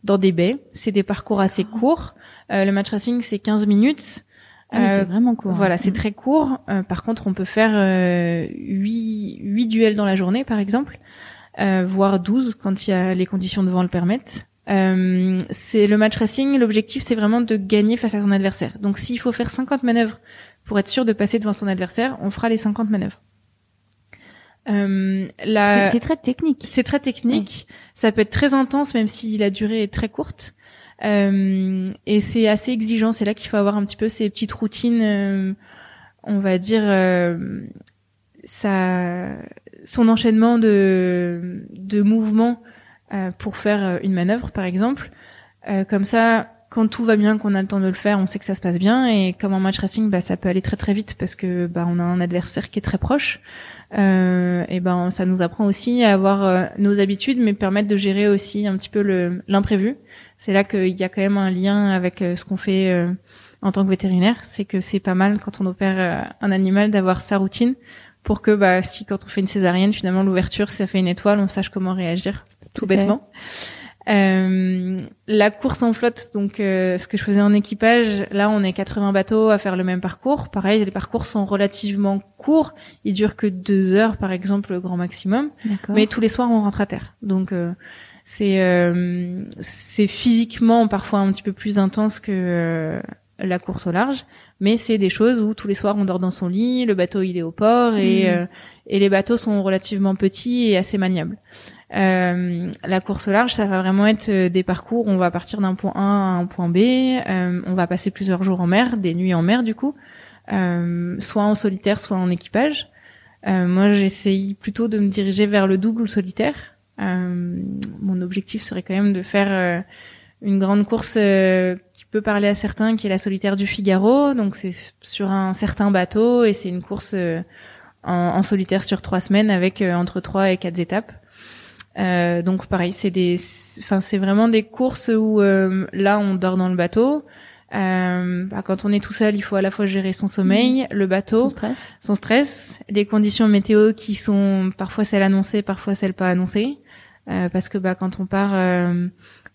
dans des baies. C'est des parcours assez ah. courts. le match racing c'est 15 minutes. Ah c'est euh, vraiment court. Voilà, c'est mm. très court. Euh, par contre, on peut faire euh, 8, 8 duels dans la journée, par exemple, euh, voire 12 quand il y a les conditions de vent le permettent. Euh, c'est le match racing. L'objectif, c'est vraiment de gagner face à son adversaire. Donc, s'il faut faire 50 manœuvres pour être sûr de passer devant son adversaire, on fera les 50 manœuvres. Euh, la... C'est très technique. C'est très technique. Ça peut être très intense, même si la durée est très courte. Euh, et c'est assez exigeant. C'est là qu'il faut avoir un petit peu ces petites routines, euh, on va dire, euh, ça, son enchaînement de, de mouvements pour faire une manœuvre, par exemple. comme ça, quand tout va bien, qu'on a le temps de le faire, on sait que ça se passe bien. Et comme en match racing, bah, ça peut aller très très vite parce que bah, on a un adversaire qui est très proche. Euh, et ben ça nous apprend aussi à avoir nos habitudes, mais permettre de gérer aussi un petit peu l'imprévu c'est là qu'il y a quand même un lien avec euh, ce qu'on fait euh, en tant que vétérinaire, c'est que c'est pas mal quand on opère euh, un animal d'avoir sa routine pour que bah si quand on fait une césarienne finalement l'ouverture ça fait une étoile on sache comment réagir tout bêtement. Euh, la course en flotte, donc ce que je faisais en équipage, là on est 80 bateaux à faire le même parcours. Pareil, les parcours sont relativement courts, ils durent que deux heures par exemple grand maximum, mais tous les soirs on rentre à terre. Donc c'est euh, c'est physiquement parfois un petit peu plus intense que euh, la course au large, mais c'est des choses où tous les soirs on dort dans son lit, le bateau il est au port et, mm. euh, et les bateaux sont relativement petits et assez maniables. Euh, la course au large, ça va vraiment être des parcours. On va partir d'un point A à un point B. Euh, on va passer plusieurs jours en mer, des nuits en mer du coup, soit en solitaire, soit en équipage. moi, j'essaye plutôt de me diriger vers le double solitaire euh, mon objectif serait quand même de faire euh, une grande course euh, qui peut parler à certains, qui est la solitaire du Figaro. Donc c'est sur un certain bateau et c'est une course en, solitaire sur trois semaines avec entre trois et quatre étapes. Euh, donc pareil, c'est des, enfin c'est vraiment des courses où là on dort dans le bateau. Euh, bah, quand on est tout seul, il faut à la fois gérer son sommeil, mmh. le bateau, son stress. son stress, les conditions météo qui sont parfois celles annoncées, parfois celles pas annoncées. Euh, parce que bah, quand on part euh,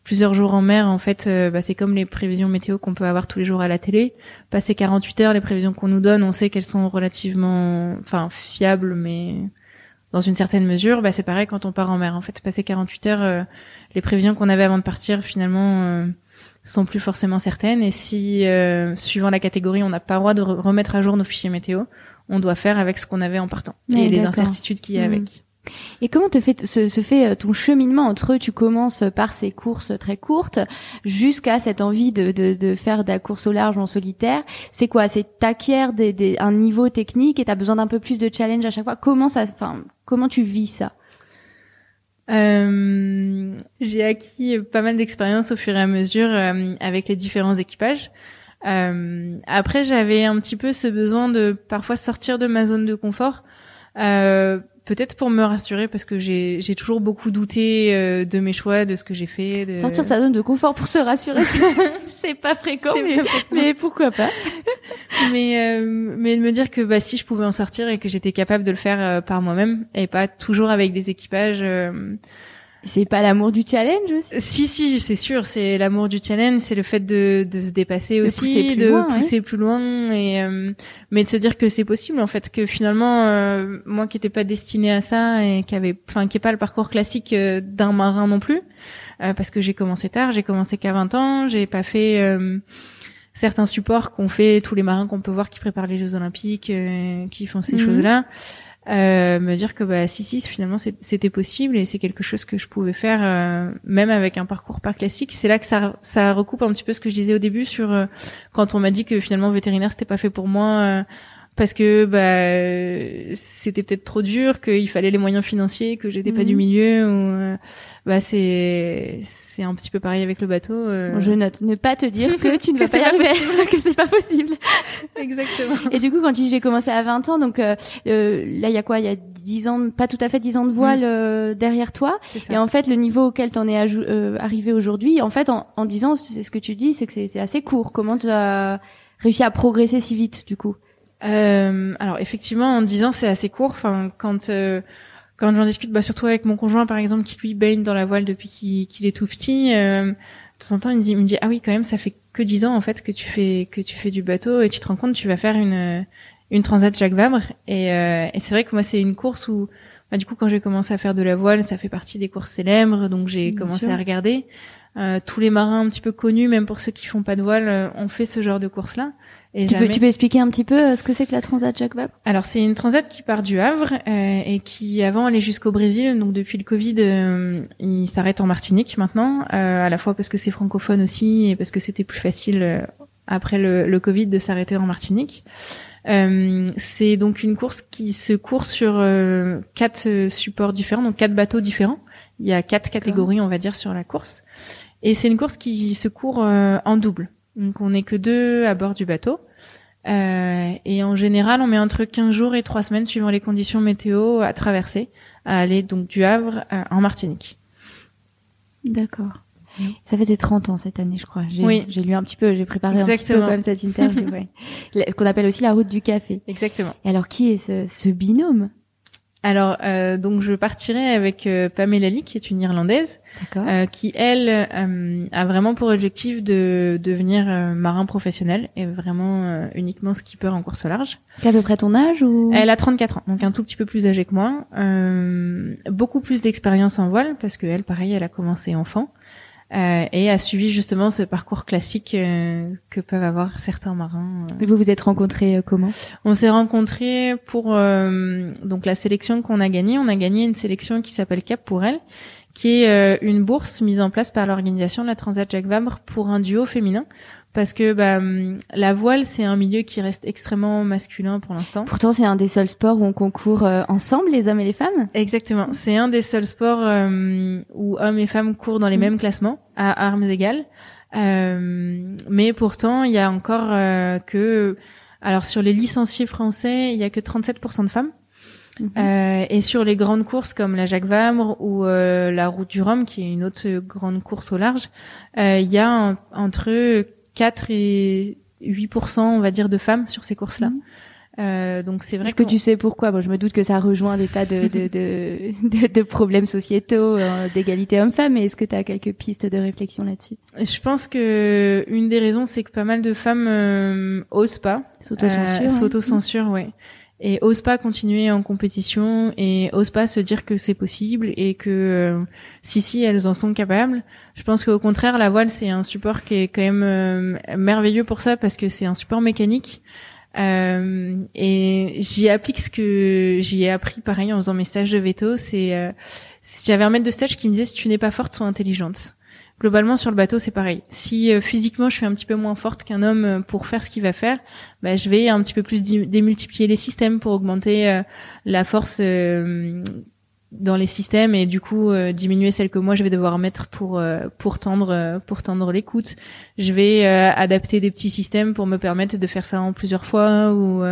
plusieurs jours en mer, en fait, euh, bah, c'est comme les prévisions météo qu'on peut avoir tous les jours à la télé. Passer 48 heures, les prévisions qu'on nous donne, on sait qu'elles sont relativement, enfin, fiables, mais dans une certaine mesure. Bah, c'est pareil quand on part en mer. En fait, passer 48 heures, les prévisions qu'on avait avant de partir, finalement, sont plus forcément certaines. Et si, suivant la catégorie, on n'a pas le droit de remettre à jour nos fichiers météo, on doit faire avec ce qu'on avait en partant et les incertitudes qu'il y a mmh. avec. Et comment te fait, se, fait euh, ton cheminement entre tu commences par ces courses très courtes jusqu'à cette envie de, de, de, faire de la course au large en solitaire C'est quoi? C'est t'acquiers des, des, un niveau technique et t'as besoin d'un peu plus de challenge à chaque fois? Comment ça, enfin, comment tu vis ça? Euh, J'ai acquis pas mal d'expérience au fur et à mesure euh, avec les différents équipages. Euh, après, j'avais un petit peu ce besoin de parfois sortir de ma zone de confort. Euh, Peut-être pour me rassurer parce que j'ai toujours beaucoup douté euh, de mes choix, de ce que j'ai fait. De... Sentir sa zone de confort pour se rassurer, c'est pas fréquent, mais, mais, pourquoi pas Mais euh, mais de me dire que bah si je pouvais en sortir et que j'étais capable de le faire euh, par moi-même et pas toujours avec des équipages c'est pas l'amour du challenge aussi? Si, si, c'est sûr. C'est l'amour du challenge, c'est le fait de, de se dépasser aussi, de pousser plus loin, et euh, mais de se dire que c'est possible en fait, que finalement, euh, moi qui n'étais pas destinée à ça et qui avait, enfin, qui est pas le parcours classique euh, d'un marin non plus, parce que j'ai commencé tard, j'ai commencé qu'à 20 ans, j'ai pas fait certains supports qu'ont fait tous les marins qu'on peut voir qui préparent les Jeux Olympiques, qui font ces mhm. choses-là euh, me dire que bah si si finalement c'était possible et c'est quelque chose que je pouvais faire euh, même avec un parcours pas classique. C'est là que ça ça recoupe un petit peu ce que je disais au début sur euh, quand on m'a dit que finalement vétérinaire c'était pas fait pour moi parce que bah c'était peut-être trop dur, qu'il fallait les moyens financiers, que j'étais pas du mhm. milieu. Ou, euh, bah c'est c'est un petit peu pareil avec le bateau. Euh. Je note ne pas te dire que tu ne vas pas y arriver, que c'est pas possible. Exactement. Et du coup, quand j'ai commencé à 20 ans, donc euh, là il y a quoi? Il y a 10 ans, pas tout à fait 10 ans de voile mm. derrière toi. Et en fait, le niveau auquel t'en es arrivé aujourd'hui, en fait, en, en 10 ans, c'est ce que tu dis, c'est que c'est assez court. Comment tu as réussi à progresser si vite du coup? Euh, alors effectivement, en 10 ans, c'est assez court. Enfin, quand euh, quand j'en discute, bah, surtout avec mon conjoint, par exemple, qui lui baigne dans la voile depuis qu'il est tout petit, euh, de temps en temps, il me, dit, il me dit, ah oui, quand même, ça fait que 10 ans en fait que tu fais que tu fais du bateau et tu te rends compte, tu vas faire une une transat Jacques Vabre. Et, euh, et c'est vrai que moi, c'est une course où bah, du coup, quand j'ai commencé à faire de la voile, ça fait partie des courses célèbres, donc j'ai commencé à regarder. Euh, tous les marins un petit peu connus, même pour ceux qui font pas de voile, euh, ont fait ce genre de course-là. Et tu, peux, tu peux expliquer un petit peu euh, ce que c'est que la Transat Jacques Vabre? Alors c'est une transat qui part du Havre euh, et qui avant allait jusqu'au Brésil. Donc depuis le Covid, euh, il s'arrête en Martinique maintenant, à la fois parce que c'est francophone aussi et parce que c'était plus facile après le, le Covid de s'arrêter en Martinique. c'est donc une course qui se court sur quatre supports différents, donc quatre bateaux différents. Il y a quatre catégories, on va dire, sur la course. Et c'est une course qui se court euh, en double. Donc on n'est que deux à bord du bateau. Euh, et en général, on met entre 15 jours et 3 semaines, suivant les conditions météo, à traverser, à aller donc du Havre euh, en Martinique. D'accord. Ça fait 30 ans cette année, je crois. J'ai, oui. j'ai lu un petit peu, j'ai préparé un petit peu quand même cette interview. Ce qu'on appelle aussi la route du café. Exactement. Et alors, qui est ce, ce binôme? Alors, euh, donc je partirai avec euh, Pamela Lee, qui est une Irlandaise, euh, qui elle euh, a vraiment pour objectif de devenir marin professionnel et vraiment uniquement skipper en course au large. À peu près ton âge ou? Elle a 34 ans, donc un tout petit peu plus âgée que moi. beaucoup plus d'expérience en voile parce que elle, pareil, elle a commencé enfant. Euh, et a suivi justement ce parcours classique euh, que peuvent avoir certains marins. Euh. Et vous vous êtes rencontrés comment? On s'est rencontrés pour donc la sélection qu'on a gagnée. On a gagné une sélection qui s'appelle Cap pour elle, qui est une bourse mise en place par l'organisation de la Transat Jacques Vabre pour un duo féminin parce que bah, la voile c'est un milieu qui reste extrêmement masculin pour l'instant. Pourtant c'est un des seuls sports où on concourt euh, ensemble les hommes et les femmes? Exactement, c'est un des seuls sports euh, où hommes et femmes courent dans les mm. mêmes classements à armes égales. Euh, mais pourtant il y a encore que alors sur les licenciés français il y a que 37% de femmes. Mm-hmm. et sur les grandes courses comme la Jacques Vabre ou la Route du Rhum, qui est une autre grande course au large, il y a entre 4 et 8%, on va dire, de femmes sur ces courses-là. Mhm. Euh, donc c'est vrai. Est-ce que tu sais pourquoi? Bon, Je me doute que ça rejoint des tas de, de, de, de, problèmes sociétaux, euh, d'égalité homme-femme. Mais est-ce que tu as quelques pistes de réflexion là-dessus? Je pense que une des raisons, c'est que pas mal de femmes euh, osent pas. S'autocensurent. Euh, S'autocensurent, ouais et ose pas continuer en compétition et ose pas se dire que c'est possible et que euh, si si elles en sont capables. Je pense qu'au contraire la voile c'est un support qui est quand même euh, merveilleux pour ça parce que c'est un support mécanique euh, et j'y applique ce que j'y ai appris pareil en faisant mes stages de veto. C'est j'avais un maître de stage qui me disait si tu n'es pas forte sois intelligente globalement sur le bateau c'est pareil. Si euh, physiquement je suis un petit peu moins forte qu'un homme euh, pour faire ce qu'il va faire, bah, je vais un petit peu plus démultiplier les systèmes pour augmenter euh, la force dans les systèmes et du coup euh, diminuer celles que moi je vais devoir mettre pour euh, pour tendre euh, pour tendre l'écoute. Je vais adapter des petits systèmes pour me permettre de faire ça en plusieurs fois ou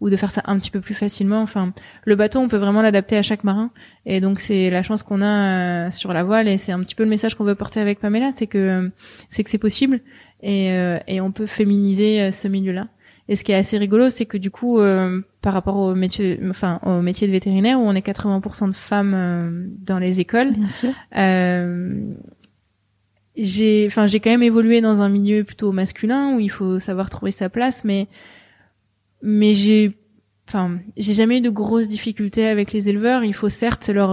ou de faire ça un petit peu plus facilement. Enfin, le bateau on peut vraiment l'adapter à chaque marin et donc c'est la chance qu'on a sur la voile et c'est un petit peu le message qu'on veut porter avec Pamela, c'est que c'est que c'est possible et et on peut féminiser ce milieu-là. Et ce qui est assez rigolo, c'est que du coup, euh, par rapport au métier, enfin au métier de vétérinaire, où on est 80% de femmes euh, dans les écoles, Bien sûr. Euh, j'ai, enfin j'ai quand même évolué dans un milieu plutôt masculin où il faut savoir trouver sa place, mais mais j'ai, enfin j'ai jamais eu de grosses difficultés avec les éleveurs. Il faut certes leur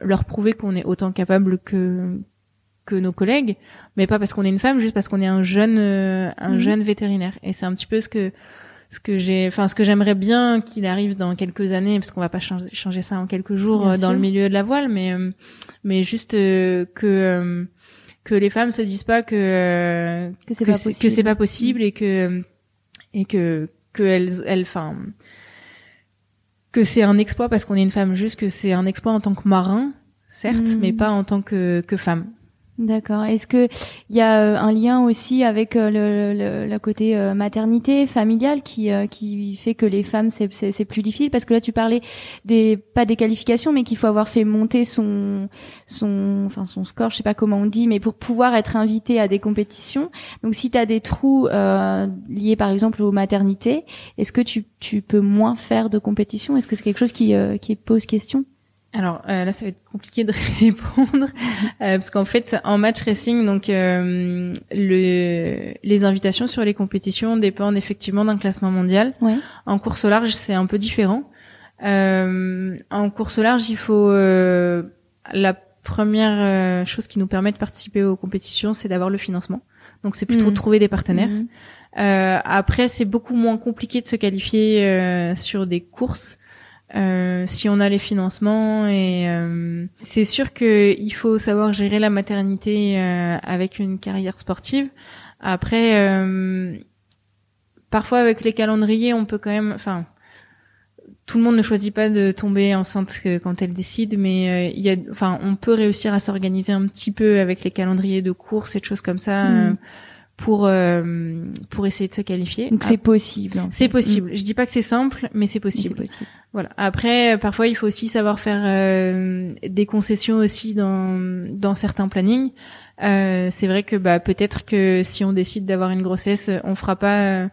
leur prouver qu'on est autant capable que que nos collègues, mais pas parce qu'on est une femme, juste parce qu'on est un jeune, euh, un mhm. jeune vétérinaire. Et c'est un petit peu ce que, ce que j'ai, enfin ce que j'aimerais bien qu'il arrive dans quelques années, parce qu'on va pas changer, changer ça en quelques jours euh, dans le milieu de la voile, mais, euh, mais juste que que les femmes se disent pas que que c'est pas possible, que c'est pas possible et que et que que elles, elles, enfin que c'est un exploit parce qu'on est une femme, juste que c'est un exploit en tant que marin, certes, mhm. mais pas en tant que, que femme. D'accord. Est-ce que il y a euh, un lien aussi avec euh, le, côté euh, maternité familiale qui qui fait que les femmes c'est c'est plus difficile? Parce que là tu parlais des pas des qualifications mais qu'il faut avoir fait monter son son enfin son score je sais pas comment on dit mais pour pouvoir être invité à des compétitions. Donc si tu as des trous liés par exemple aux maternités est-ce que tu tu peux moins faire de compétitions? Est-ce que c'est quelque chose qui qui pose question? Alors euh, là, ça va être compliqué de répondre euh, parce qu'en fait, en match racing, donc euh, le, les invitations sur les compétitions dépendent effectivement d'un classement mondial. En course au large, c'est un peu différent. en course au large, il faut la première chose qui nous permet de participer aux compétitions, c'est d'avoir le financement. Donc c'est plutôt mmh. trouver des partenaires. Mmh. après, c'est beaucoup moins compliqué de se qualifier sur des courses euh, si on a les financements et euh, c'est sûr que il faut savoir gérer la maternité euh, avec une carrière sportive. Après, euh, parfois avec les calendriers, on peut quand même, enfin, tout le monde ne choisit pas de tomber enceinte quand elle décide, mais il y a, enfin, on peut réussir à s'organiser un petit peu avec les calendriers de courses et de choses comme ça. Mm pour euh, pour essayer de se qualifier. Donc c'est possible. C'est possible. Je dis pas que c'est simple, mais c'est possible. possible. Voilà. Après, parfois, il faut aussi savoir faire euh, des concessions aussi dans dans certains plannings. Euh, c'est vrai que bah peut-être que si on décide d'avoir une grossesse, on fera pas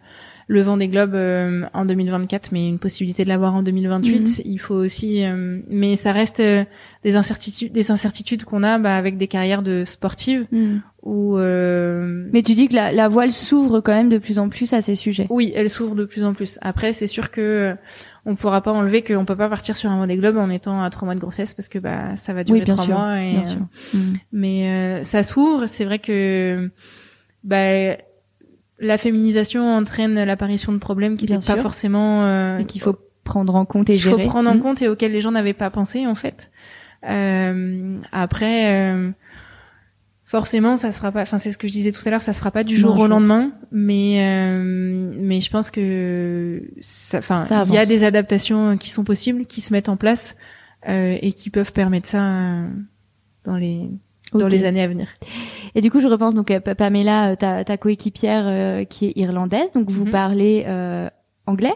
le vent des globes euh, en 2024, mais une possibilité de l'avoir en 2028. Mhm. Il faut aussi, euh, mais ça reste euh, des incertitudes, des incertitudes qu'on a bah, avec des carrières de sportives. Mhm. Ou mais tu dis que la, la voile s'ouvre quand même de plus en plus à ces sujets. Oui, elle s'ouvre de plus en plus. Après, c'est sûr que on pourra pas enlever qu'on peut pas partir sur un Vendée Globe en étant à trois mois de grossesse parce que bah ça va durer trois mois. Et, bien sûr. Mhm. Mais ça s'ouvre. C'est vrai que bah la féminisation entraîne l'apparition de problèmes qui n'étaient pas forcément euh, qu'il faut prendre en compte et gérer. Il faut prendre en mmh. compte et auxquels les gens n'avaient pas pensé en fait. Euh, après, euh, forcément, ça se fera pas. Enfin, c'est ce que je disais tout à l'heure, ça se fera pas du jour au lendemain, mais euh, mais je pense que enfin, il y a des adaptations qui sont possibles, qui se mettent en place euh, et qui peuvent permettre ça dans les dans les années à venir. Et du coup, je repense donc à Pamela, euh, ta, ta coéquipière euh, qui est irlandaise. Donc, vous mhm. parlez euh, anglais?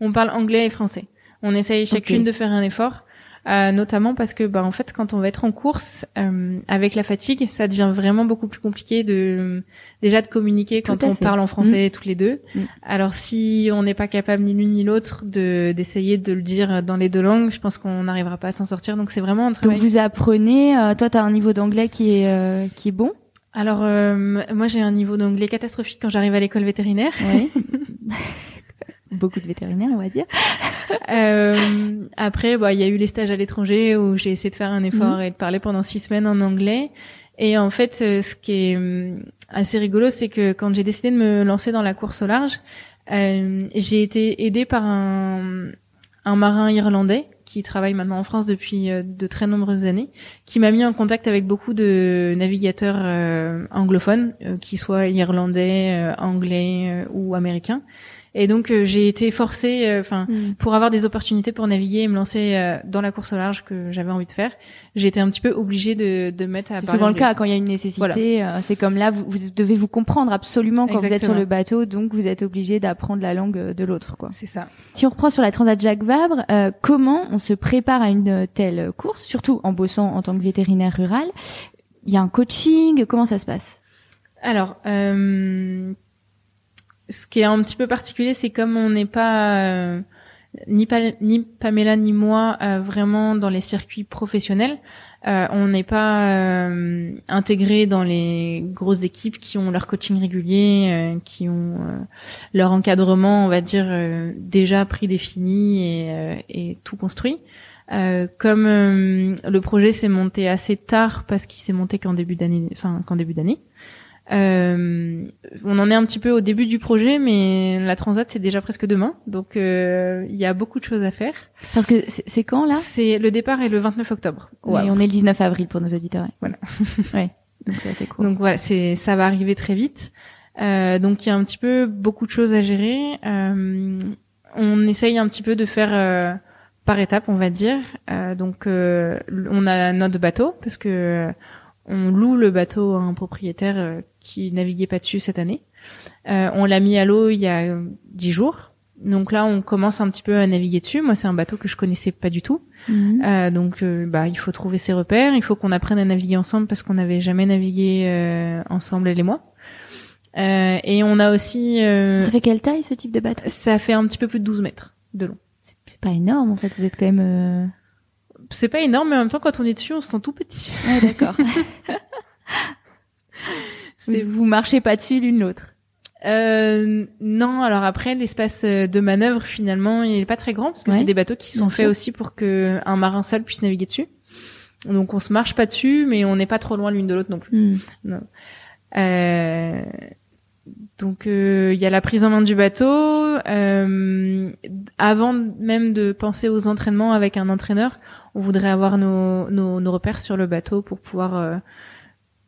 On parle anglais et français. On essaye chacune de faire un effort. Euh, notamment parce que bah en fait quand on va être en course euh, avec la fatigue ça devient vraiment beaucoup plus compliqué de déjà de communiquer quand on parle en français mmh. toutes les deux mmh. alors si on n'est pas capable ni l'une ni l'autre de d'essayer de le dire dans les deux langues je pense qu'on n'arrivera pas à s'en sortir donc c'est vraiment un travail donc vous apprenez euh, toi tu as un niveau d'anglais qui est qui est bon? Alors moi j'ai un niveau d'anglais catastrophique quand j'arrive à l'école vétérinaire oui. beaucoup de vétérinaires, on va dire. euh, après, bah, il y a eu les stages à l'étranger où j'ai essayé de faire un effort mhm. et de parler pendant six semaines en anglais. Et en fait, euh, ce qui est euh, assez rigolo, c'est que quand j'ai décidé de me lancer dans la course au large, euh, j'ai été aidée par un, un marin irlandais qui travaille maintenant en France depuis euh, de très nombreuses années, qui m'a mis en contact avec beaucoup de navigateurs anglophones, qui soient irlandais, anglais ou américains Et donc euh, j'ai été forcée, euh, enfin, Mm. pour avoir des opportunités pour naviguer et me lancer euh, dans la course au large que j'avais envie de faire, j'ai été un petit peu obligée de, de mettre à C'est souvent le cas quand il y a une nécessité. euh, C'est comme là, vous, vous devez vous comprendre absolument quand vous êtes sur le bateau, donc vous êtes obligé d'apprendre la langue de l'autre. quoi. C'est ça. Si on reprend sur la Transat Jacques Vabre, euh, comment on se prépare à une telle course, surtout en bossant en tant que vétérinaire rural? Il y a un coaching, comment ça se passe? Alors, euh, ce qui est un petit peu particulier, c'est comme on n'est pas euh, ni, Pa- ni Pamela ni moi euh, vraiment dans les circuits professionnels. Euh, on n'est pas intégré dans les grosses équipes qui ont leur coaching régulier, qui ont leur encadrement, on va dire déjà prédéfini et, et tout construit. Comme le projet s'est monté assez tard parce qu'il s'est monté qu'en début d'année, enfin qu'en début d'année. Euh, on en est un petit peu au début du projet, mais la transat c'est déjà presque demain, donc euh, il y a beaucoup de choses à faire. Parce que c'est quand là? C'est le départ est le 29 octobre. Et on est le 19 avril pour nos auditeurs. ouais. Voilà. ouais. Donc c'est assez cool. Donc voilà, c'est ça va arriver très vite. Euh, donc il y a un petit peu beaucoup de choses à gérer. Euh, on essaye un petit peu de faire euh, par étapes, on va dire. Euh, donc euh, on a notre bateau parce que on loue le bateau à un propriétaire qui naviguait pas dessus cette année. Euh, on l'a mis à l'eau il y a dix jours. Donc là, on commence un petit peu à naviguer dessus. Moi, c'est un bateau que je connaissais pas du tout. Mhm. Euh, donc, euh, bah, il faut trouver ses repères. Il faut qu'on apprenne à naviguer ensemble parce qu'on n'avait jamais navigué euh, ensemble elle et moi. Euh, et on a aussi, euh, Ça fait quelle taille ce type de bateau? ça fait un petit peu plus de 12 mètres de long. C'est pas énorme en fait. Vous êtes quand même. euh, C'est pas énorme, mais en même temps, quand on est dessus, on se sent tout petit. Ouais, d'accord. Vous, marchez pas dessus l'une l'autre. Euh, non, alors après, l'espace euh, de manœuvre, finalement, il est pas très grand parce que Ouais, c'est des bateaux qui sont faits sûr. aussi pour que un marin seul puisse naviguer dessus. Donc, on se marche pas dessus, mais on n'est pas trop loin l'une de l'autre non plus. Hmm. Euh, donc euh, il y a la prise en main du bateau. Euh, avant même de penser aux entraînements avec un entraîneur, on voudrait avoir nos, nos, nos repères sur le bateau pour pouvoir euh,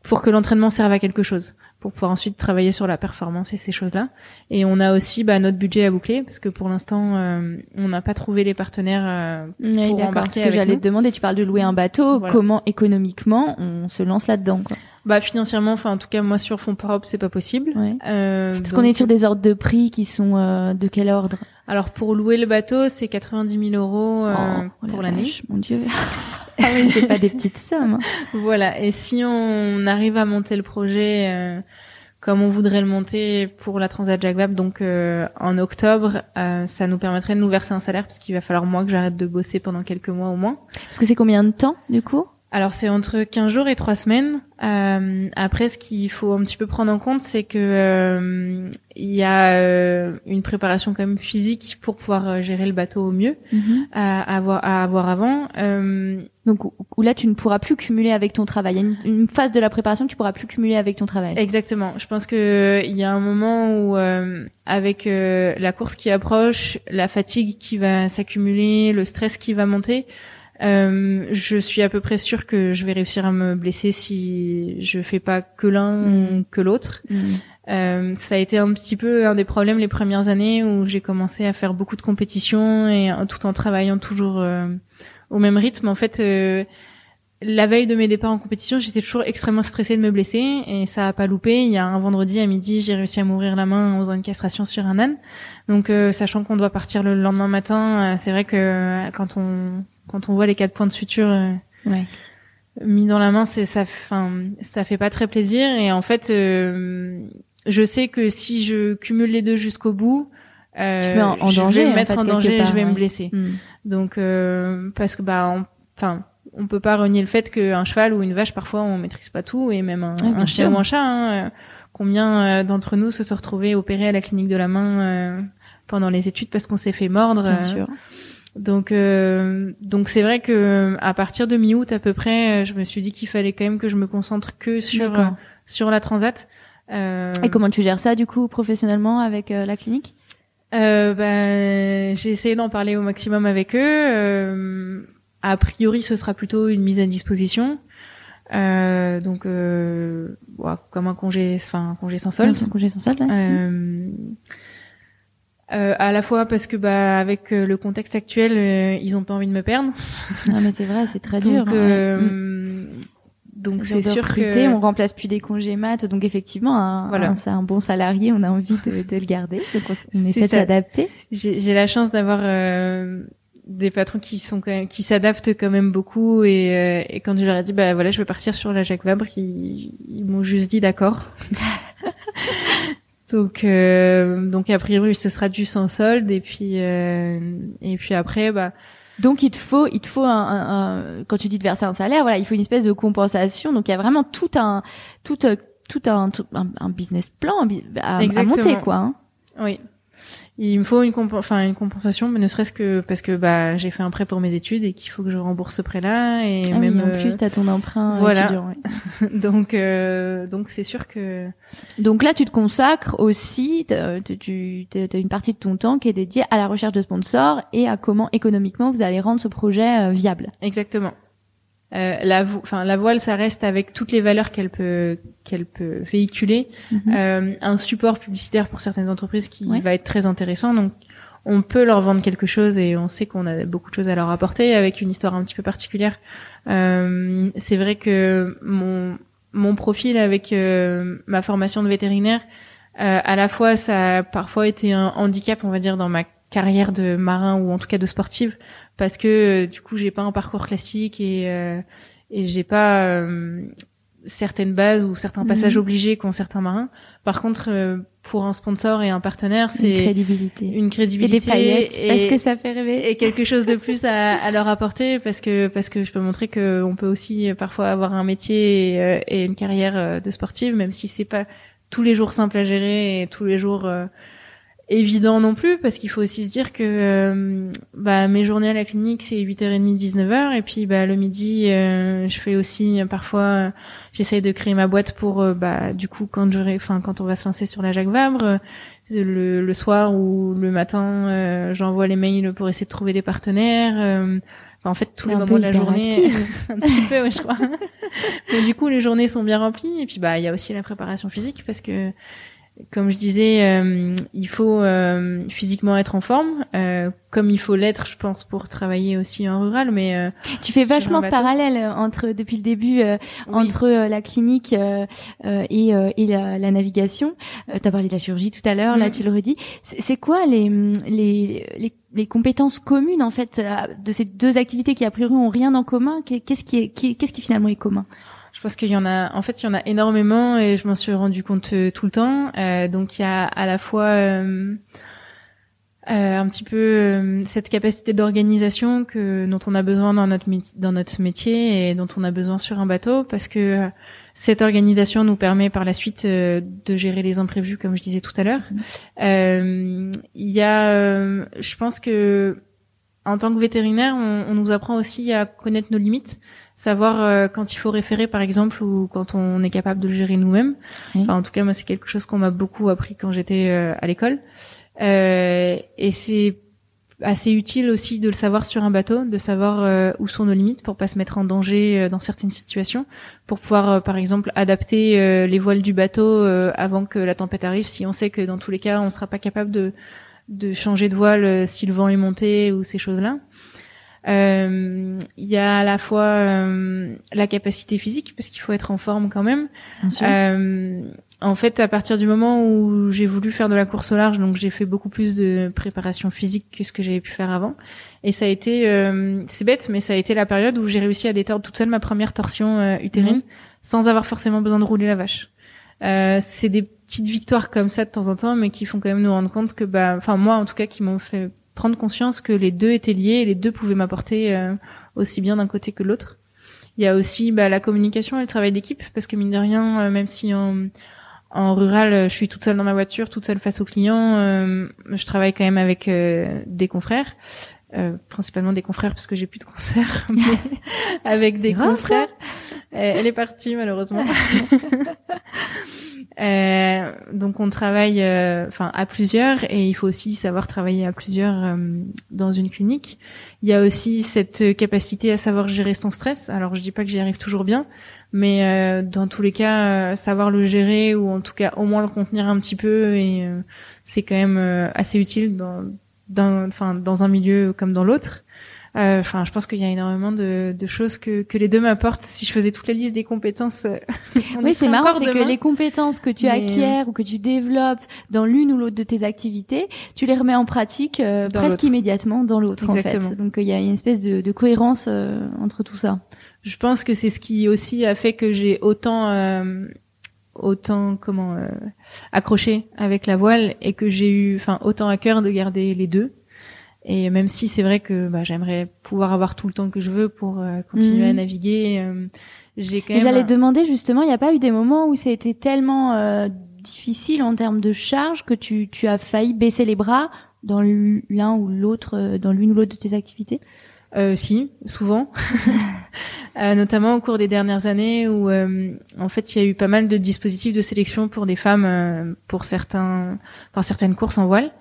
pour que l'entraînement serve à quelque chose, pour pouvoir ensuite travailler sur la performance et ces choses-là. Et on a aussi bah, notre budget à boucler parce que pour l'instant euh, on n'a pas trouvé les partenaires. euh, Ouais, Pour embarquer Ce que j'allais te demander, tu parles de louer un bateau. Voilà. Comment économiquement on se lance là-dedans quoi? Bah financièrement, enfin en tout cas moi sur fonds propres c'est pas possible. ouais. Euh, Parce qu'on est sur des ordres de prix qui sont euh, de quel ordre? Alors pour louer le bateau, c'est 90 000 euros euh, Oh, la pour l'année. Mon Dieu. ah oui, c'est pas des petites sommes. Voilà. Et si on arrive à monter le projet euh, comme on voudrait le monter pour la Transat Jacques Vabre, donc euh, en octobre, euh, ça nous permettrait de nous verser un salaire parce qu'il va falloir moi que j'arrête de bosser pendant quelques mois au moins. Parce que c'est combien de temps du coup? Alors c'est entre 15 jours et 3 semaines. Euh, après, ce qu'il faut un petit peu prendre en compte, c'est que euh, il y a euh, une préparation quand même physique pour pouvoir euh, gérer le bateau au mieux à avoir à avoir avant. Euh, Donc où, là tu ne pourras plus cumuler avec ton travail. Il y a une, une phase de la préparation que tu pourras plus cumuler avec ton travail. Exactement. Je pense que il y a un moment où, euh, avec euh, la course qui approche, la fatigue qui va s'accumuler, le stress qui va monter, euh, je suis à peu près sûre que je vais réussir à me blesser si je fais pas que l'un Mm. ou que l'autre. Mm. Euh, ça a été un petit peu un des problèmes les premières années où j'ai commencé à faire beaucoup de compétitions et tout en travaillant toujours euh, au même rythme. En fait, la veille de mes départs en compétition, j'étais toujours extrêmement stressée de me blesser et ça a pas loupé. Il y a un vendredi à midi, j'ai réussi à m'ouvrir la main en faisant une castration sur un âne. Donc, sachant qu'on doit partir le lendemain matin, c'est vrai que quand on quand on voit les quatre points de suture euh, Ouais. mis dans la main, c'est ça, enfin, ça fait pas très plaisir. Et en fait, euh, je sais que si je cumule les deux jusqu'au bout, euh, en- en je danger, vais me mettre fait, en danger, et part, je vais ouais. me blesser. Mm. Donc, euh, parce que bah, on- enfin, on peut pas renier le fait qu'un cheval ou une vache, parfois, on maîtrise pas tout, et même un, un chien ou un chat. hein, euh, combien euh, d'entre nous se sont retrouvés opérés à la clinique de la main pendant les études parce qu'on s'est fait mordre Bien sûr. Donc, euh, donc c'est vrai que à partir de mi-août à peu près, euh, je me suis dit qu'il fallait quand même que je me concentre que sur euh, sur la transat. Euh, Et comment tu gères ça du coup professionnellement avec euh, la clinique? Euh, ben, j'ai essayé d'en parler au maximum avec eux. Euh, a priori, ce sera plutôt une mise à disposition. Euh, donc, euh, ouais, comme un congé, enfin un congé sans solde. Un congé sans solde. ouais. Euh, à la fois parce que bah avec euh, le contexte actuel, euh, ils ont pas envie de me perdre. Ah mais c'est vrai, c'est très dur. Donc, hein, ouais. euh, donc c'est sûr recruté, que on remplace plus des congés maths, donc effectivement, un, Voilà. un- c'est un bon salarié, on a envie de, de le garder, donc on, essaie de s'adapter. j'ai j'ai la chance d'avoir euh, des patrons qui sont quand même qui s'adaptent quand même beaucoup et, euh, et quand je leur ai dit bah voilà je veux partir sur la Jacques Vabre ils, ils m'ont juste dit d'accord donc euh, donc a priori ce sera dû sans solde et puis euh, et puis après bah Donc il te faut, il te faut un, un- un- quand tu dis de verser un salaire, voilà, il faut une espèce de compensation. Donc il y a vraiment tout un, tout, euh, tout un, tout un, un business plan à, à monter, quoi. hein. oui il me faut une comp enfin une compensation mais ne serait-ce que parce que bah j'ai fait un prêt pour mes études et qu'il faut que je rembourse ce prêt là et Ah oui, même en plus, t'as ton emprunt euh, voilà. étudiant, ouais. donc euh, donc c'est sûr que Donc là, tu te consacres aussi, tu t'as une partie de ton temps qui est dédiée à la recherche de sponsors et à comment économiquement vous allez rendre ce projet euh, viable. Exactement. Euh, la, vo- la voile, ça reste avec toutes les valeurs qu'elle peut qu'elle peut véhiculer. Mhm. Euh, un support publicitaire pour certaines entreprises qui Ouais. va être très intéressant. Donc, on peut leur vendre quelque chose et on sait qu'on a beaucoup de choses à leur apporter avec une histoire un petit peu particulière. Euh, c'est vrai que mon mon profil avec euh, ma formation de vétérinaire, euh, à la fois, ça a parfois été un handicap, on va dire, dans ma carrière de marin ou en tout cas de sportive parce que euh, du coup j'ai pas un parcours classique et euh, et j'ai pas euh, certaines bases ou certains passages Mhm. obligés qu'ont certains marins. Par contre, euh, pour un sponsor et un partenaire, Une c'est crédibilité. une Et crédibilité des paillettes, et, parce que ça fait rêver. et quelque chose de plus à, à leur apporter parce que parce que je peux montrer que on peut aussi euh, parfois avoir un métier et, euh, et une carrière de sportive, même si c'est pas tous les jours simple à gérer et tous les jours euh, évident non plus parce qu'il faut aussi se dire que euh, bah mes journées à la clinique c'est 8h30 19h et puis bah le midi euh, je fais aussi euh, parfois euh, j'essaye de créer ma boîte pour euh, bah du coup quand j'aurai enfin quand on va se lancer sur la Jacques Vabre le, le soir ou le matin euh, j'envoie les mails pour essayer de trouver des partenaires euh, enfin, en fait tous les moments de la journée un petit peu ouais, je crois. Mais du coup les journées sont bien remplies et puis bah il y a aussi la préparation physique parce que comme je disais, euh, il faut euh, physiquement être en forme, euh, comme il faut l'être, je pense, pour travailler aussi en rural. Mais euh, Tu fais vachement ce parallèle euh, entre depuis le début euh, oui. entre la clinique et, euh, et la, la navigation. Euh, tu as parlé de la chirurgie tout à l'heure, là Mm. tu le redis. C'est quoi les, les, les, les compétences communes en fait de ces deux activités qui a priori ont rien en commun? Qu'est- Qu'est-ce qui est qu'est-ce qui finalement est commun? Je pense qu'il y en a, en fait, il y en a énormément et je m'en suis rendu compte euh, tout le temps. Euh, donc il y a à la fois euh, euh, un petit peu euh, cette capacité d'organisation que dont on a besoin dans notre métier, dans notre métier et dont on a besoin sur un bateau parce que euh, cette organisation nous permet par la suite de gérer les imprévus comme je disais tout à l'heure. Euh, Il y a, euh, je pense que en tant que vétérinaire, on, on nous apprend aussi à connaître nos limites, savoir euh, quand il faut référer par exemple ou quand on est capable de le gérer nous-mêmes. Oui. Enfin, en tout cas, moi, c'est quelque chose qu'on m'a beaucoup appris quand j'étais euh, à l'école. Euh, et c'est assez utile aussi de le savoir sur un bateau, de savoir euh, où sont nos limites pour pas se mettre en danger euh, dans certaines situations, pour pouvoir par exemple adapter euh, les voiles du bateau euh, avant que la tempête arrive si on sait que dans tous les cas on sera pas capable de de changer de voile euh, si le vent est monté ou ces choses-là. Euh, Il y a à la fois euh, la capacité physique parce qu'il faut être en forme quand même. Euh, en fait, à partir du moment où j'ai voulu faire de la course au large, donc j'ai fait beaucoup plus de préparation physique que ce que j'avais pu faire avant. Et ça a été, euh, c'est bête, mais ça a été la période où j'ai réussi à détordre toute seule ma première torsion euh, utérine Mhm. sans avoir forcément besoin de rouler la vache. Euh, c'est des petites victoires comme ça de temps en temps, mais qui font quand même nous rendre compte que, bah, enfin moi en tout cas, qui m'ont fait prendre conscience que les deux étaient liés et les deux pouvaient m'apporter euh, aussi bien d'un côté que de l'autre. Il y a aussi bah, la communication et le travail d'équipe, parce que mine de rien, euh, même si en, en rural, je suis toute seule dans ma voiture, toute seule face aux clients, euh, je travaille quand même avec des confrères, euh, principalement des confrères parce que j'ai plus de concerts, mais avec des rare, confrères. Elle est partie malheureusement. Euh, donc on travaille, euh, enfin à plusieurs, et il faut aussi savoir travailler à plusieurs euh, dans une clinique. Il y a aussi cette capacité à savoir gérer son stress. Alors je dis pas que j'y arrive toujours bien, mais dans tous les cas, savoir le gérer ou en tout cas au moins le contenir un petit peu, et c'est quand même assez utile dans, dans, enfin dans un milieu comme dans l'autre. Euh, enfin, je pense qu'il y a énormément de, de choses que, que les deux m'apportent. Si je faisais toute la liste des compétences, euh, oui, c'est marrant, c'est que les compétences que tu acquiers ou que tu développes dans l'une ou l'autre de tes activités, tu les remets en pratique euh, presque immédiatement dans l'autre en fait. Donc il y a une espèce de, de cohérence entre tout ça. Je pense que c'est ce qui aussi a fait que j'ai autant autant comment accroché avec la voile et que j'ai eu enfin autant à cœur de garder les deux et même si c'est vrai que bah, j'aimerais pouvoir avoir tout le temps que je veux pour euh, continuer à mhm. naviguer, euh, j'ai quand même. J'allais demander justement, il n'y a pas eu des moments où ça a été tellement euh, difficile en termes de charge que tu, tu as failli baisser les bras dans l'un ou l'autre, dans l'une ou l'autre de tes activités? Euh, si, souvent, euh, notamment au cours des dernières années où en fait il y a eu pas mal de dispositifs de sélection pour des femmes pour certains, par certaines courses en voile.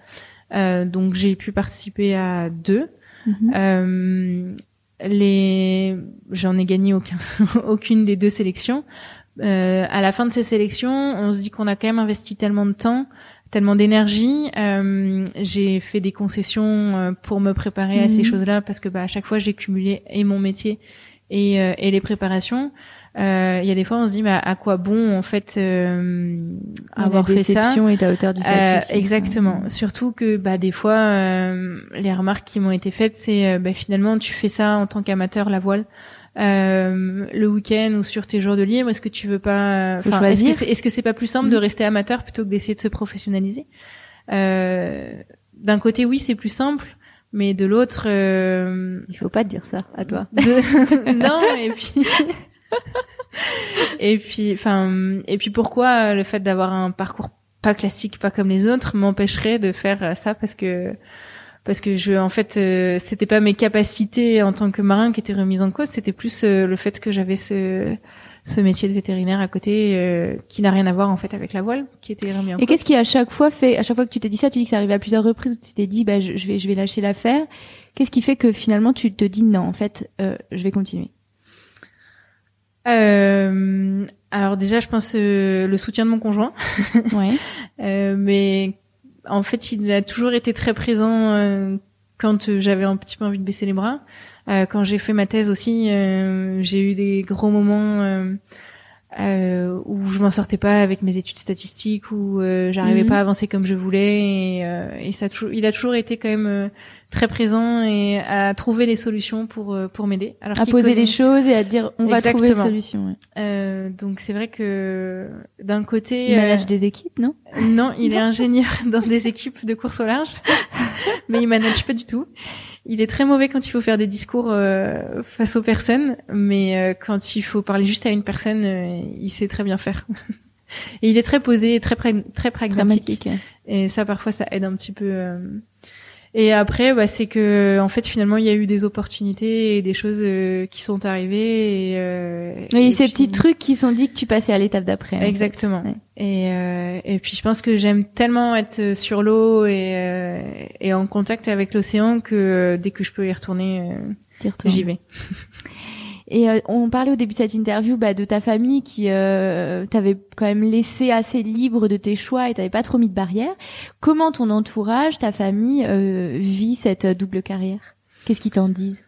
Euh, donc j'ai pu participer à deux. Mhm. Euh, les, j'en ai gagné aucun, aucune des deux sélections. Euh, à la fin de ces sélections, on se dit qu'on a quand même investi tellement de temps, tellement d'énergie. Euh, j'ai fait des concessions euh, pour me préparer à ces mhm. choses-là parce que bah, à chaque fois j'ai cumulé et mon métier et, et les préparations. Euh, il y a des fois, on se dit, mais à quoi bon en fait euh, avoir fait ça est à hauteur du euh, Exactement. Surtout que bah des fois, euh, les remarques qui m'ont été faites, c'est euh, bah, finalement tu fais ça en tant qu'amateur la voile. le week-end ou sur tes jours de libre, est-ce que tu veux pas Est-ce que c'est pas plus simple de mm. rester amateur plutôt que d'essayer de se professionnaliser? D'un côté, oui, c'est plus simple, mais de l'autre, euh... il faut pas te dire ça à toi. non, et puis et puis, enfin, et puis pourquoi le fait d'avoir un parcours pas classique, pas comme les autres, m'empêcherait de faire ça parce que parce que je, en fait, euh, c'était pas mes capacités en tant que marin qui étaient remises en cause, c'était plus euh, le fait que j'avais ce ce métier de vétérinaire à côté euh, qui n'a rien à voir en fait avec la voile qui était remis en Et qu'est-ce qui à chaque fois fait à chaque fois que tu t'es dit ça, tu dis que ça arrivait à plusieurs reprises où tu t'es dit bah je, vais je vais lâcher l'affaire. Qu'est-ce qui fait que finalement tu te dis non en fait je vais continuer? Euh, alors déjà, je pense euh, le soutien de mon conjoint. ouais. euh, mais en fait, il a toujours été très présent euh, quand j'avais un petit peu envie de baisser les bras. Euh, quand j'ai fait ma thèse aussi, j'ai eu des gros moments euh, où je m'en sortais pas avec mes études statistiques, où euh, j'arrivais mhm. pas à avancer comme je voulais. Et, euh, et ça, il a toujours été quand même euh, très présent et à trouver les solutions pour euh, pour m'aider. À poser les choses et à dire on va trouver les solutions. Ouais. donc c'est vrai que d'un côté, il manage des équipes, non? Non, il est ingénieur dans des équipes de course au large, mais il manage pas du tout. Il est très mauvais quand il faut faire des discours euh, face aux personnes, mais euh, quand il faut parler juste à une personne, euh, il sait très bien faire. et il est très posé, et très très pragmatique. Et ça, parfois, ça aide un petit peu et après, bah, c'est que en fait finalement il y a eu des opportunités et des choses euh, qui sont arrivées. Et, euh, et, ces petits trucs qui sont dit que tu passais à l'étape d'après. Exactement. Et, euh, et puis je pense que j'aime tellement être sur l'eau et, euh, et en contact avec l'océan que dès que je peux y retourner, j'y vais. Et euh, on parlait au début de cette interview bah, de ta famille qui euh, t'avait quand même laissé assez libre de tes choix et t'avais pas trop mis de barrières. Comment ton entourage, ta famille euh, vit cette double carrière? Qu'est-ce qu'ils t'en disent?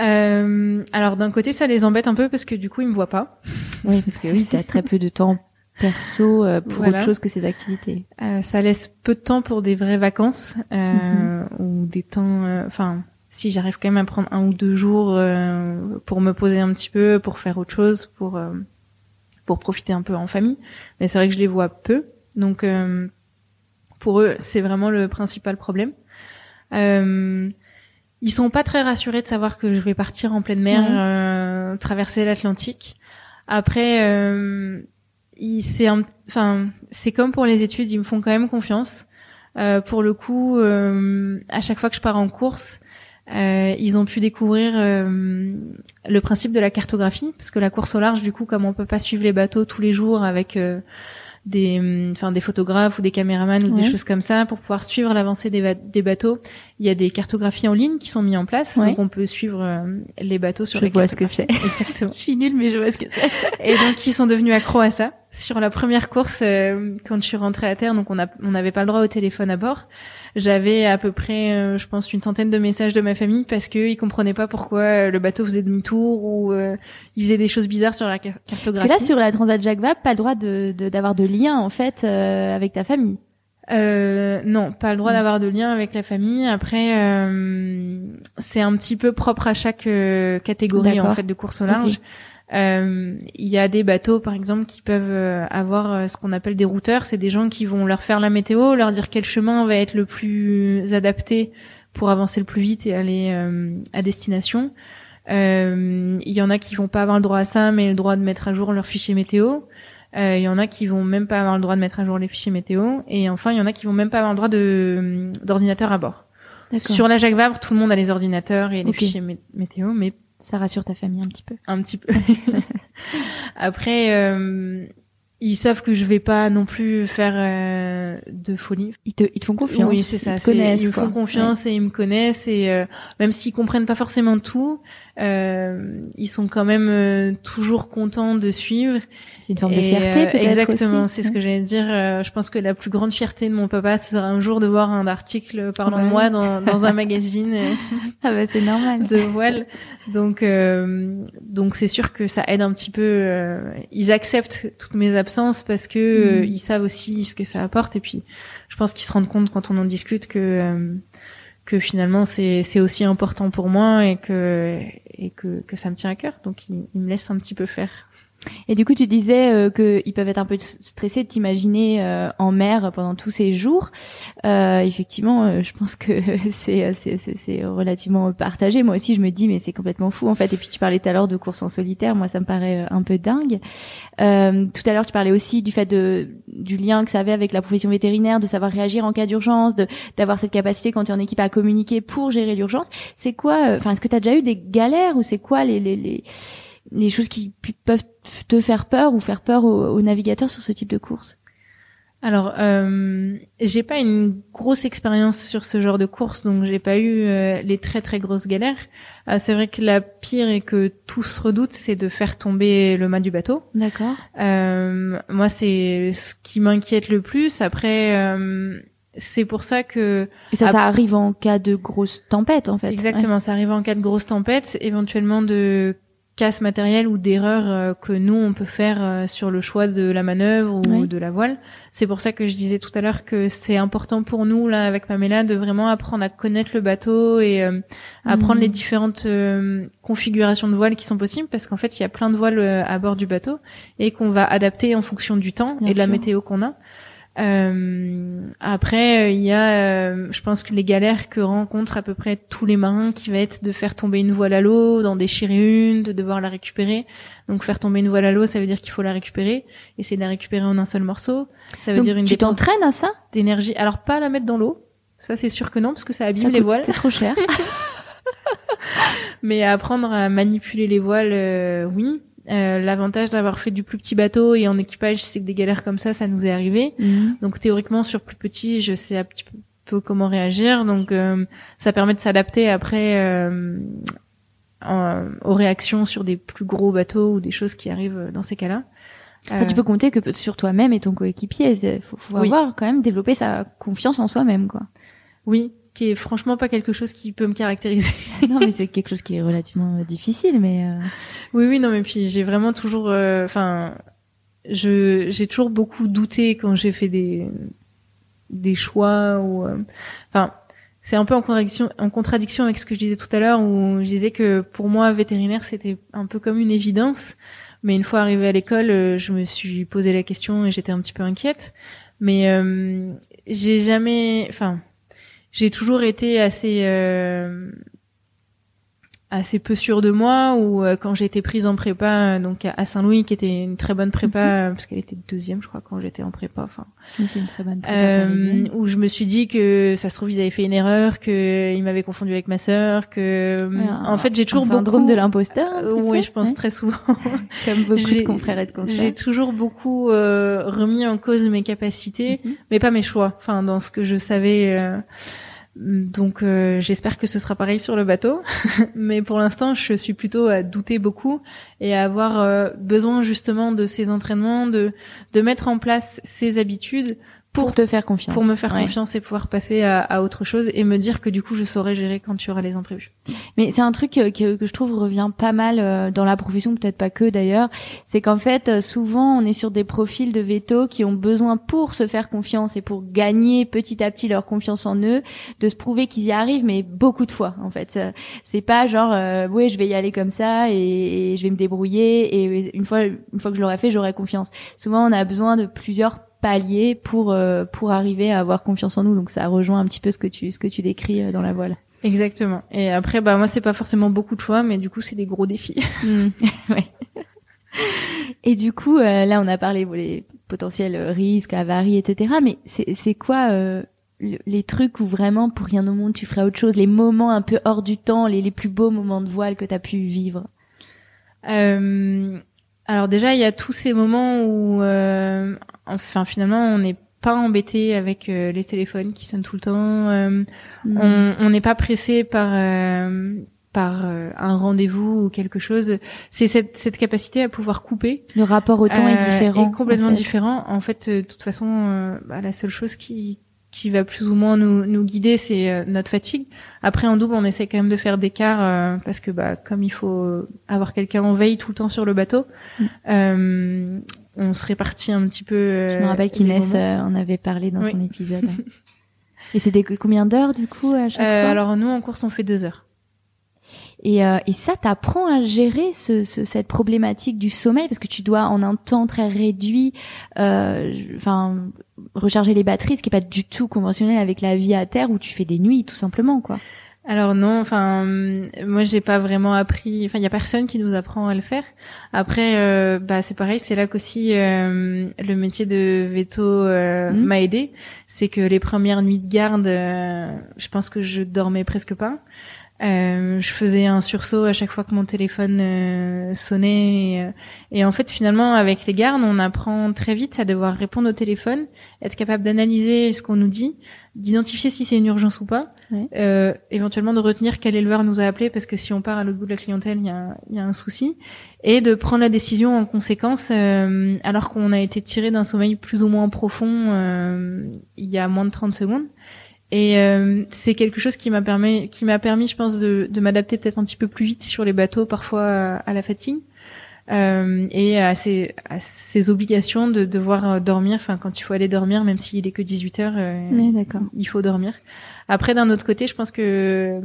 Euh, Alors d'un côté, ça les embête un peu parce que du coup, ils me voient pas. Oui, parce que oui, t'as très peu de temps perso euh, pour autre chose que ces activités. ça laisse peu de temps pour des vraies vacances mm-hmm. ou des temps, enfin si j'arrive quand même à prendre un ou deux jours euh, pour me poser un petit peu, pour faire autre chose, pour euh, pour profiter un peu en famille. Mais c'est vrai que je les vois peu, donc euh, pour eux c'est vraiment le principal problème. ils sont pas très rassurés de savoir que je vais partir en pleine mer, traverser l'Atlantique. Après, c'est enfin c'est comme pour les études, ils me font quand même confiance. pour le coup, à chaque fois que je pars en course, euh, ils ont pu découvrir euh, le principe de la cartographie, parce que la course au large, du coup, comme on peut pas suivre les bateaux tous les jours avec euh, des, enfin des photographes ou des caméramans ou des choses comme ça pour pouvoir suivre l'avancée des, des, bateaux. Il y a des cartographies en ligne qui sont mises en place, donc on peut suivre les bateaux sur je les vois ce que c'est. Exactement. je suis nulle, mais je vois ce que c'est. Et donc ils sont devenus accros à ça. Sur la première course, quand je suis rentrée à terre, donc on on n'avait pas le droit au téléphone à bord j'avais à peu près, euh, je pense, une centaine de messages de ma famille parce qu'ils comprenaient pas pourquoi euh, le bateau faisait demi-tour ou euh, il faisait des choses bizarres sur la cartographie. Parce que là, sur la Transat Jacques Vabre, pas le droit de d'avoir de, lien en fait avec ta famille. Euh, non, pas le droit mm. d'avoir de lien avec la famille. Après, euh, c'est un petit peu propre à chaque catégorie en fait de course au large. Euh, il y a des bateaux, par exemple, qui peuvent euh, avoir euh, ce qu'on appelle des routeurs. C'est des gens qui vont leur faire la météo, leur dire quel chemin va être le plus adapté pour avancer le plus vite et aller à destination. Il y en a qui vont pas avoir le droit à ça, mais le droit de mettre à jour leur fichier météo. Il y en a qui vont même pas avoir le droit de mettre à jour les fichiers météo. Et enfin, il y en a qui vont même pas avoir le droit de d'ordinateur à bord. Sur la Jacques Vabre, tout le monde a les ordinateurs et les fichiers météo, mais ça rassure ta famille un petit peu. Un petit peu. Après, euh, ils savent que je vais pas non plus faire euh, de folie. Ils te, ils te font confiance. Oui, c'est ça. Ils, connaissent, ils me font confiance et ils me connaissent et euh, même s'ils comprennent pas forcément tout, euh, ils sont quand même euh, toujours contents de suivre. Une forme de fierté, euh, peut-être. Exactement, c'est ce que j'allais dire. je pense que la plus grande fierté de mon papa, ce sera un jour de voir un article parlant de moi dans, dans un magazine. ah bah c'est normal. De voile. Donc donc c'est sûr que ça aide un petit peu. ils acceptent toutes mes absences parce que mm. ils savent aussi ce que ça apporte et puis je pense qu'ils se rendent compte quand on en discute que que finalement c'est aussi important pour moi et que et que que ça me tient à cœur. Donc il me laisse un petit peu faire et du coup, tu disais euh, qu'ils peuvent être un peu stressés de t'imaginer euh, en mer pendant tous ces jours. Euh, effectivement, euh, je pense que c'est c'est relativement partagé. Moi aussi, je me dis, mais c'est complètement fou en fait. Et puis tu parlais tout à l'heure de course en solitaire. Moi, ça me paraît un peu dingue. tout à l'heure, tu parlais aussi du fait de du lien que ça avait avec la profession vétérinaire, de savoir réagir en cas d'urgence, de d'avoir cette capacité quand tu es en équipe à communiquer pour gérer l'urgence. C'est quoi Enfin, est-ce que tu as déjà eu des galères ou c'est quoi les, les, les les choses qui peuvent te faire peur ou faire peur aux, navigateurs sur ce type de course? Alors, euh, j'ai pas une grosse expérience sur ce genre de course, donc j'ai pas eu euh, les très très grosses galères. Euh, c'est vrai que la pire et que tous redoutent, c'est de faire tomber le mât du bateau. D'accord. Euh, moi, c'est ce qui m'inquiète le plus. Après, c'est pour ça que et ça, ça arrive en cas de grosse tempête, en fait. Exactement, ça arrive en cas de grosse tempête, éventuellement de casse matérielle ou d'erreur euh, que nous on peut faire euh, sur le choix de la manœuvre ou de la voile. C'est pour ça que je disais tout à l'heure que c'est important pour nous là avec Pamela de vraiment apprendre à connaître le bateau et euh, apprendre mhm. les différentes configurations de voile qui sont possibles parce qu'en fait il y a plein de voiles à bord du bateau et qu'on va adapter en fonction du temps et de la météo qu'on a. Euh, après, euh, il y a, euh, je pense que les galères que rencontrent à peu près tous les marins, qui va être de faire tomber une voile à l'eau, d'en déchirer une, de devoir la récupérer. Donc faire tomber une voile à l'eau, ça veut dire qu'il faut la récupérer, essayer de la récupérer en un seul morceau. Ça veut dire une tu t'entraînes à ça D'énergie. Alors pas la mettre dans l'eau, ça c'est sûr que non, parce que ça abîme les voiles. C'est trop cher. Mais apprendre à manipuler les voiles, oui. Euh, l'avantage d'avoir fait du plus petit bateau et en équipage, c'est que des galères comme ça, ça nous est arrivé. Mhm. Donc théoriquement, sur plus petit, je sais un petit peu comment réagir. Donc euh, ça permet de s'adapter après euh, aux réactions sur des plus gros bateaux ou des choses qui arrivent dans ces cas-là. tu peux compter que sur toi-même et ton coéquipier. Il faut, faut avoir quand même développer sa confiance en soi-même, quoi. Oui, qui est franchement pas quelque chose qui peut me caractériser. non, mais c'est quelque chose qui est relativement euh, difficile, mais. Euh... Oui, oui, non, mais puis j'ai vraiment toujours, euh, enfin, je j'ai toujours beaucoup douté quand j'ai fait des des choix ou, euh, enfin, c'est un peu en contradiction en contradiction avec ce que je disais tout à l'heure où je disais que pour moi vétérinaire c'était un peu comme une évidence, mais une fois arrivé à l'école, je me suis posé la question et j'étais un petit peu inquiète, mais j'ai jamais, enfin j'ai toujours été assez euh, assez peu sûre de moi ou euh, quand j'ai été prise en prépa donc à Saint-Louis qui était une très bonne prépa parce qu'elle était deuxième je crois quand j'étais en prépa enfin. C'est une très bonne prépa euh, où je me suis dit que ça se trouve ils avaient fait une erreur que ils m'avaient confondu avec ma sœur que en fait j'ai toujours un syndrome beaucoup de l'imposteur oui je pense très souvent. Comme beaucoup de confrères et de consoeurs. j'ai toujours beaucoup remis en cause mes capacités mhm. mais pas mes choix. Enfin dans ce que je savais donc euh, j'espère que ce sera pareil sur le bateau, mais pour l'instant je suis plutôt à douter beaucoup et à avoir euh, besoin justement de ces entraînements, de de mettre en place ces habitudes pour, te faire confiance. Pour me faire confiance et pouvoir passer à, à, autre chose et me dire que du coup je saurais gérer quand tu auras les imprévus. Mais c'est un truc que, que, je trouve revient pas mal euh, dans la profession, peut-être pas que d'ailleurs, c'est qu'en fait euh, souvent on est sur des profils de veto qui ont besoin pour se faire confiance et pour gagner petit à petit leur confiance en eux, de se prouver qu'ils y arrivent, mais beaucoup de fois en fait. C'est pas genre euh, oui je vais y aller comme ça et, et je vais me débrouiller et une fois une fois que je l'aurai fait j'aurai confiance. Souvent on a besoin de plusieurs palier pour euh, pour arriver à avoir confiance en nous. Donc ça rejoint un petit peu ce que tu ce que tu décris euh, dans la voile. Exactement. Et après, bah moi c'est pas forcément beaucoup de choix, mais du coup c'est des gros défis. Ouais. Et du coup, euh, là on a parlé bon, les potentiels risques, avaries, etc. Mais c'est c'est quoi les trucs où vraiment pour rien au monde tu ferais autre chose, les moments un peu hors du temps, les, les plus beaux moments de voile que tu as pu vivre? Euh, Alors déjà, il y a tous ces moments où euh, enfin finalement on n'est pas embêté avec euh, les téléphones qui sonnent tout le temps. Euh, mm. On n'est pas pressé par euh, par un rendez-vous ou quelque chose. C'est cette, cette capacité à pouvoir couper. Le rapport au temps est différent. Est complètement différent. En fait, de toute façon, bah, la seule chose qui qui va plus ou moins nous, nous guider, c'est notre fatigue. Après, en double, on essaie quand même de faire des quarts parce que, bah, comme il faut avoir quelqu'un en veille tout le temps sur le bateau, mm on se répartit un petit peu. Je me rappelle euh, qu'Inès euh, en avait parlé dans son épisode. et c'était combien d'heures du coup à chaque euh, fois? Alors nous en course on fait deux heures. Et, euh, et ça t'apprend à gérer ce, ce, cette problématique du sommeil parce que tu dois en un temps très réduit, enfin recharger les batteries, ce qui est pas du tout conventionnel avec la vie à terre où tu fais des nuits tout simplement quoi. Alors non, enfin moi j'ai pas vraiment appris. Enfin il y a personne qui nous apprend à le faire. Après euh, bah c'est pareil, c'est là qu'aussi euh, le métier de veto euh, mmh. m'a aidé. C'est que les premières nuits de garde, je pense que je dormais presque pas. Euh, je faisais un sursaut à chaque fois que mon téléphone euh, sonnait. Et, euh, et, en fait, finalement, avec les gardes, on apprend très vite à devoir répondre au téléphone, être capable d'analyser ce qu'on nous dit, d'identifier si c'est une urgence ou pas, euh, éventuellement de retenir quel éleveur nous a appelé, parce que si on part à l'autre bout de la clientèle, il y a, y a, un souci, et de prendre la décision en conséquence, alors qu'on a été tiré d'un sommeil plus ou moins profond il y a moins de 30 secondes. Et euh, c'est quelque chose qui m'a permis, qui m'a permis, je pense, de, de m'adapter peut-être un petit peu plus vite sur les bateaux, parfois à, la fatigue, euh, et à ces, à ces obligations de devoir euh, dormir. Enfin, quand il faut aller dormir, même s'il est que 18 heures, euh, il faut dormir. Après, d'un autre côté, je pense que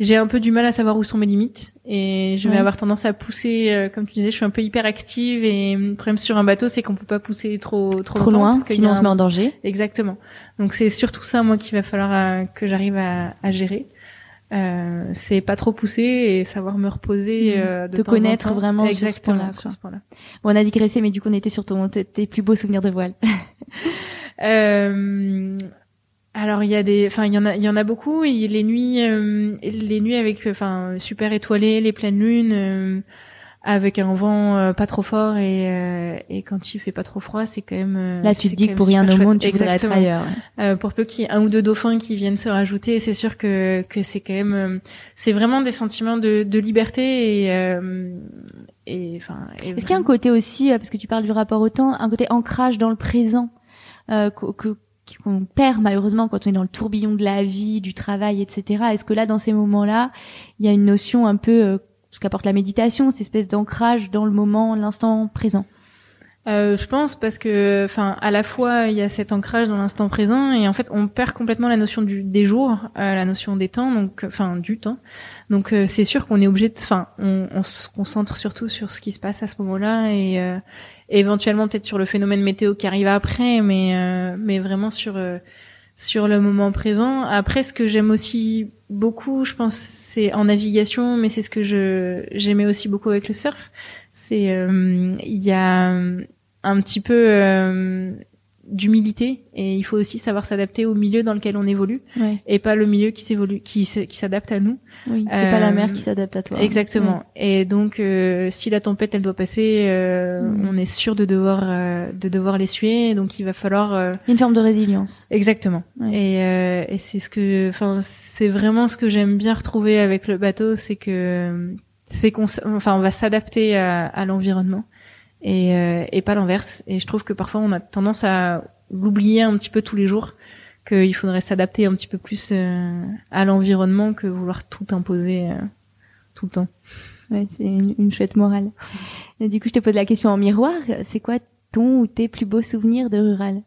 j'ai un peu du mal à savoir où sont mes limites et je vais avoir tendance à pousser euh, comme tu disais je suis un peu hyper active et le problème sur un bateau c'est qu'on peut pas pousser trop trop, trop loin parce sinon on se met en danger. Exactement. Donc c'est surtout ça moi qu'il va falloir euh, que j'arrive à, à, gérer. Euh, c'est pas trop pousser et savoir me reposer mmh. euh, de te connaître vraiment exactement sur ce point-là. Bon, on a digressé mais du coup on était sur ton tes plus beaux souvenirs de voile. Euh, alors il y a des, enfin il y en a, il y en a beaucoup. Et les nuits, euh, les nuits avec, enfin super étoilées, les pleines lunes, euh, avec un vent euh, pas trop fort et, et quand il fait pas trop froid, c'est quand même. Là tu te dis que pour rien au monde tu voudrais être ailleurs. pour peu qu'il y ait un ou deux dauphins qui viennent se rajouter, c'est sûr que que c'est quand même, c'est vraiment des sentiments de, de liberté et et enfin. Est-ce qu'il y a un côté aussi, parce que tu parles du rapport au temps, un côté ancrage dans le présent que qu'on perd malheureusement quand on est dans le tourbillon de la vie, du travail, etc. Est-ce que là, dans ces moments-là, il y a une notion un peu euh, ce qu'apporte la méditation, cette espèce d'ancrage dans le moment, l'instant présent? Euh, je pense parce que, enfin, à la fois il y a cet ancrage dans l'instant présent et en fait on perd complètement la notion du des jours, euh, la notion des temps, donc enfin du temps. Donc euh, c'est sûr qu'on est obligé de, enfin, on, on, se concentre surtout sur ce qui se passe à ce moment-là et, euh, éventuellement peut-être sur le phénomène météo qui arrive après, mais mais vraiment sur sur le moment présent. Après, ce que j'aime aussi beaucoup, je pense, c'est en navigation, mais c'est ce que je j'aimais aussi beaucoup avec le surf. C'est il y a un petit peu d'humilité et il faut aussi savoir s'adapter au milieu dans lequel on évolue et pas le milieu qui s'évolue qui qui s'adapte à nous. Oui c'est pas la mer qui s'adapte à toi exactement. Et donc euh, si la tempête elle doit passer euh, mm. on est sûr de devoir euh, de devoir l'essuyer. Donc il va falloir une forme de résilience. Exactement. Et, et c'est ce que enfin c'est vraiment ce que j'aime bien retrouver avec le bateau c'est que c'est qu'on enfin on va s'adapter à, à l'environnement et, euh, et pas l'inverse. Et je trouve que parfois on a tendance à l'oublier un petit peu tous les jours, qu'il faudrait s'adapter un petit peu plus euh, à l'environnement que vouloir tout imposer euh, tout le temps. Ouais, c'est une, chouette morale. Et du coup, je te pose la question en miroir. C'est quoi ton ou tes plus beaux souvenirs de rural?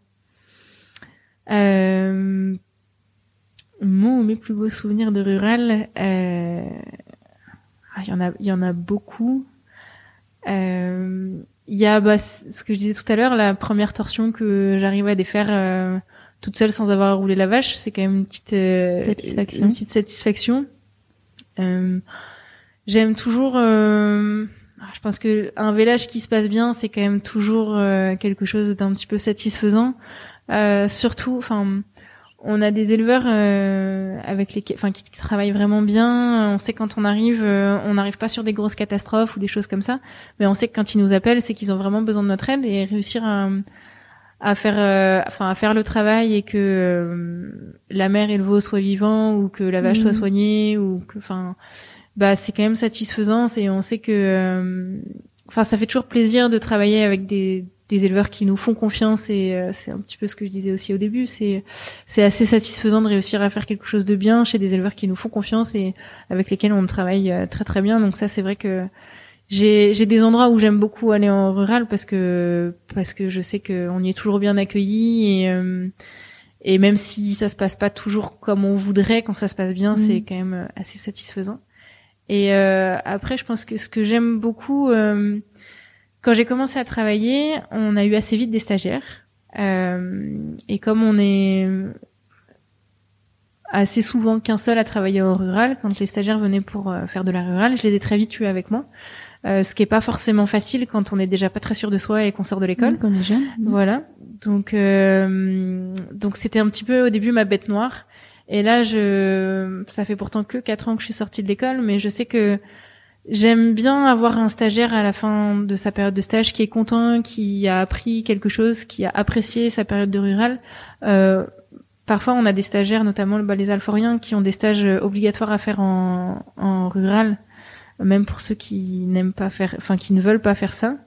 Euh, Mon ou mes plus beaux souvenirs de rural, euh, ah, il y en a, il y en a beaucoup. Euh, il y a bah, ce que je disais tout à l'heure, la première torsion que j'arrive à défaire euh, toute seule sans avoir roulé la vache, c'est quand même une petite euh, satisfaction. Une petite satisfaction. Euh, J'aime toujours. Euh, je pense que un vélage qui se passe bien, c'est quand même toujours quelque chose d'un petit peu satisfaisant. surtout, enfin on a des éleveurs euh, avec les, enfin qui, travaillent vraiment bien. On sait quand on arrive, euh, on n'arrive pas sur des grosses catastrophes ou des choses comme ça, mais on sait que quand ils nous appellent, c'est qu'ils ont vraiment besoin de notre aide et réussir à, à faire, euh, enfin à faire le travail et que la mère et le veau soient vivants ou que la vache soit mhm. soignée ou que, enfin, bah c'est quand même satisfaisant. Et on sait que, enfin ça fait toujours plaisir de travailler avec des des éleveurs qui nous font confiance et euh, c'est un petit peu ce que je disais aussi au début c'est c'est assez satisfaisant de réussir à faire quelque chose de bien chez des éleveurs qui nous font confiance et avec lesquels on travaille euh, très très bien donc ça c'est vrai que j'ai j'ai des endroits où j'aime beaucoup aller en rural parce que parce que je sais que on y est toujours bien accueilli et euh, et même si ça se passe pas toujours comme on voudrait quand ça se passe bien c'est mmh. quand même assez satisfaisant et après je pense que ce que j'aime beaucoup quand j'ai commencé à travailler, on a eu assez vite des stagiaires. Euh, et comme on est assez souvent qu'un seul à travailler au rural, quand les stagiaires venaient pour euh, faire de la rurale, je les ai très vite eu avec moi. Euh, ce qui est pas forcément facile quand on est déjà pas très sûr de soi et qu'on sort de l'école. Quand on est jeune. Voilà. Donc euh, donc c'était un petit peu au début ma bête noire. Et là je ça fait pourtant que quatre ans que je suis sortie de l'école, mais je sais que J'aime bien avoir un stagiaire à la fin de sa période de stage qui est content, qui a appris quelque chose, qui a apprécié sa période de rural. Euh, parfois, on a des stagiaires, notamment bah, les alforiens, qui ont des stages obligatoires à faire en, en rural, même pour ceux qui n'aiment pas faire, enfin qui ne veulent pas faire ça.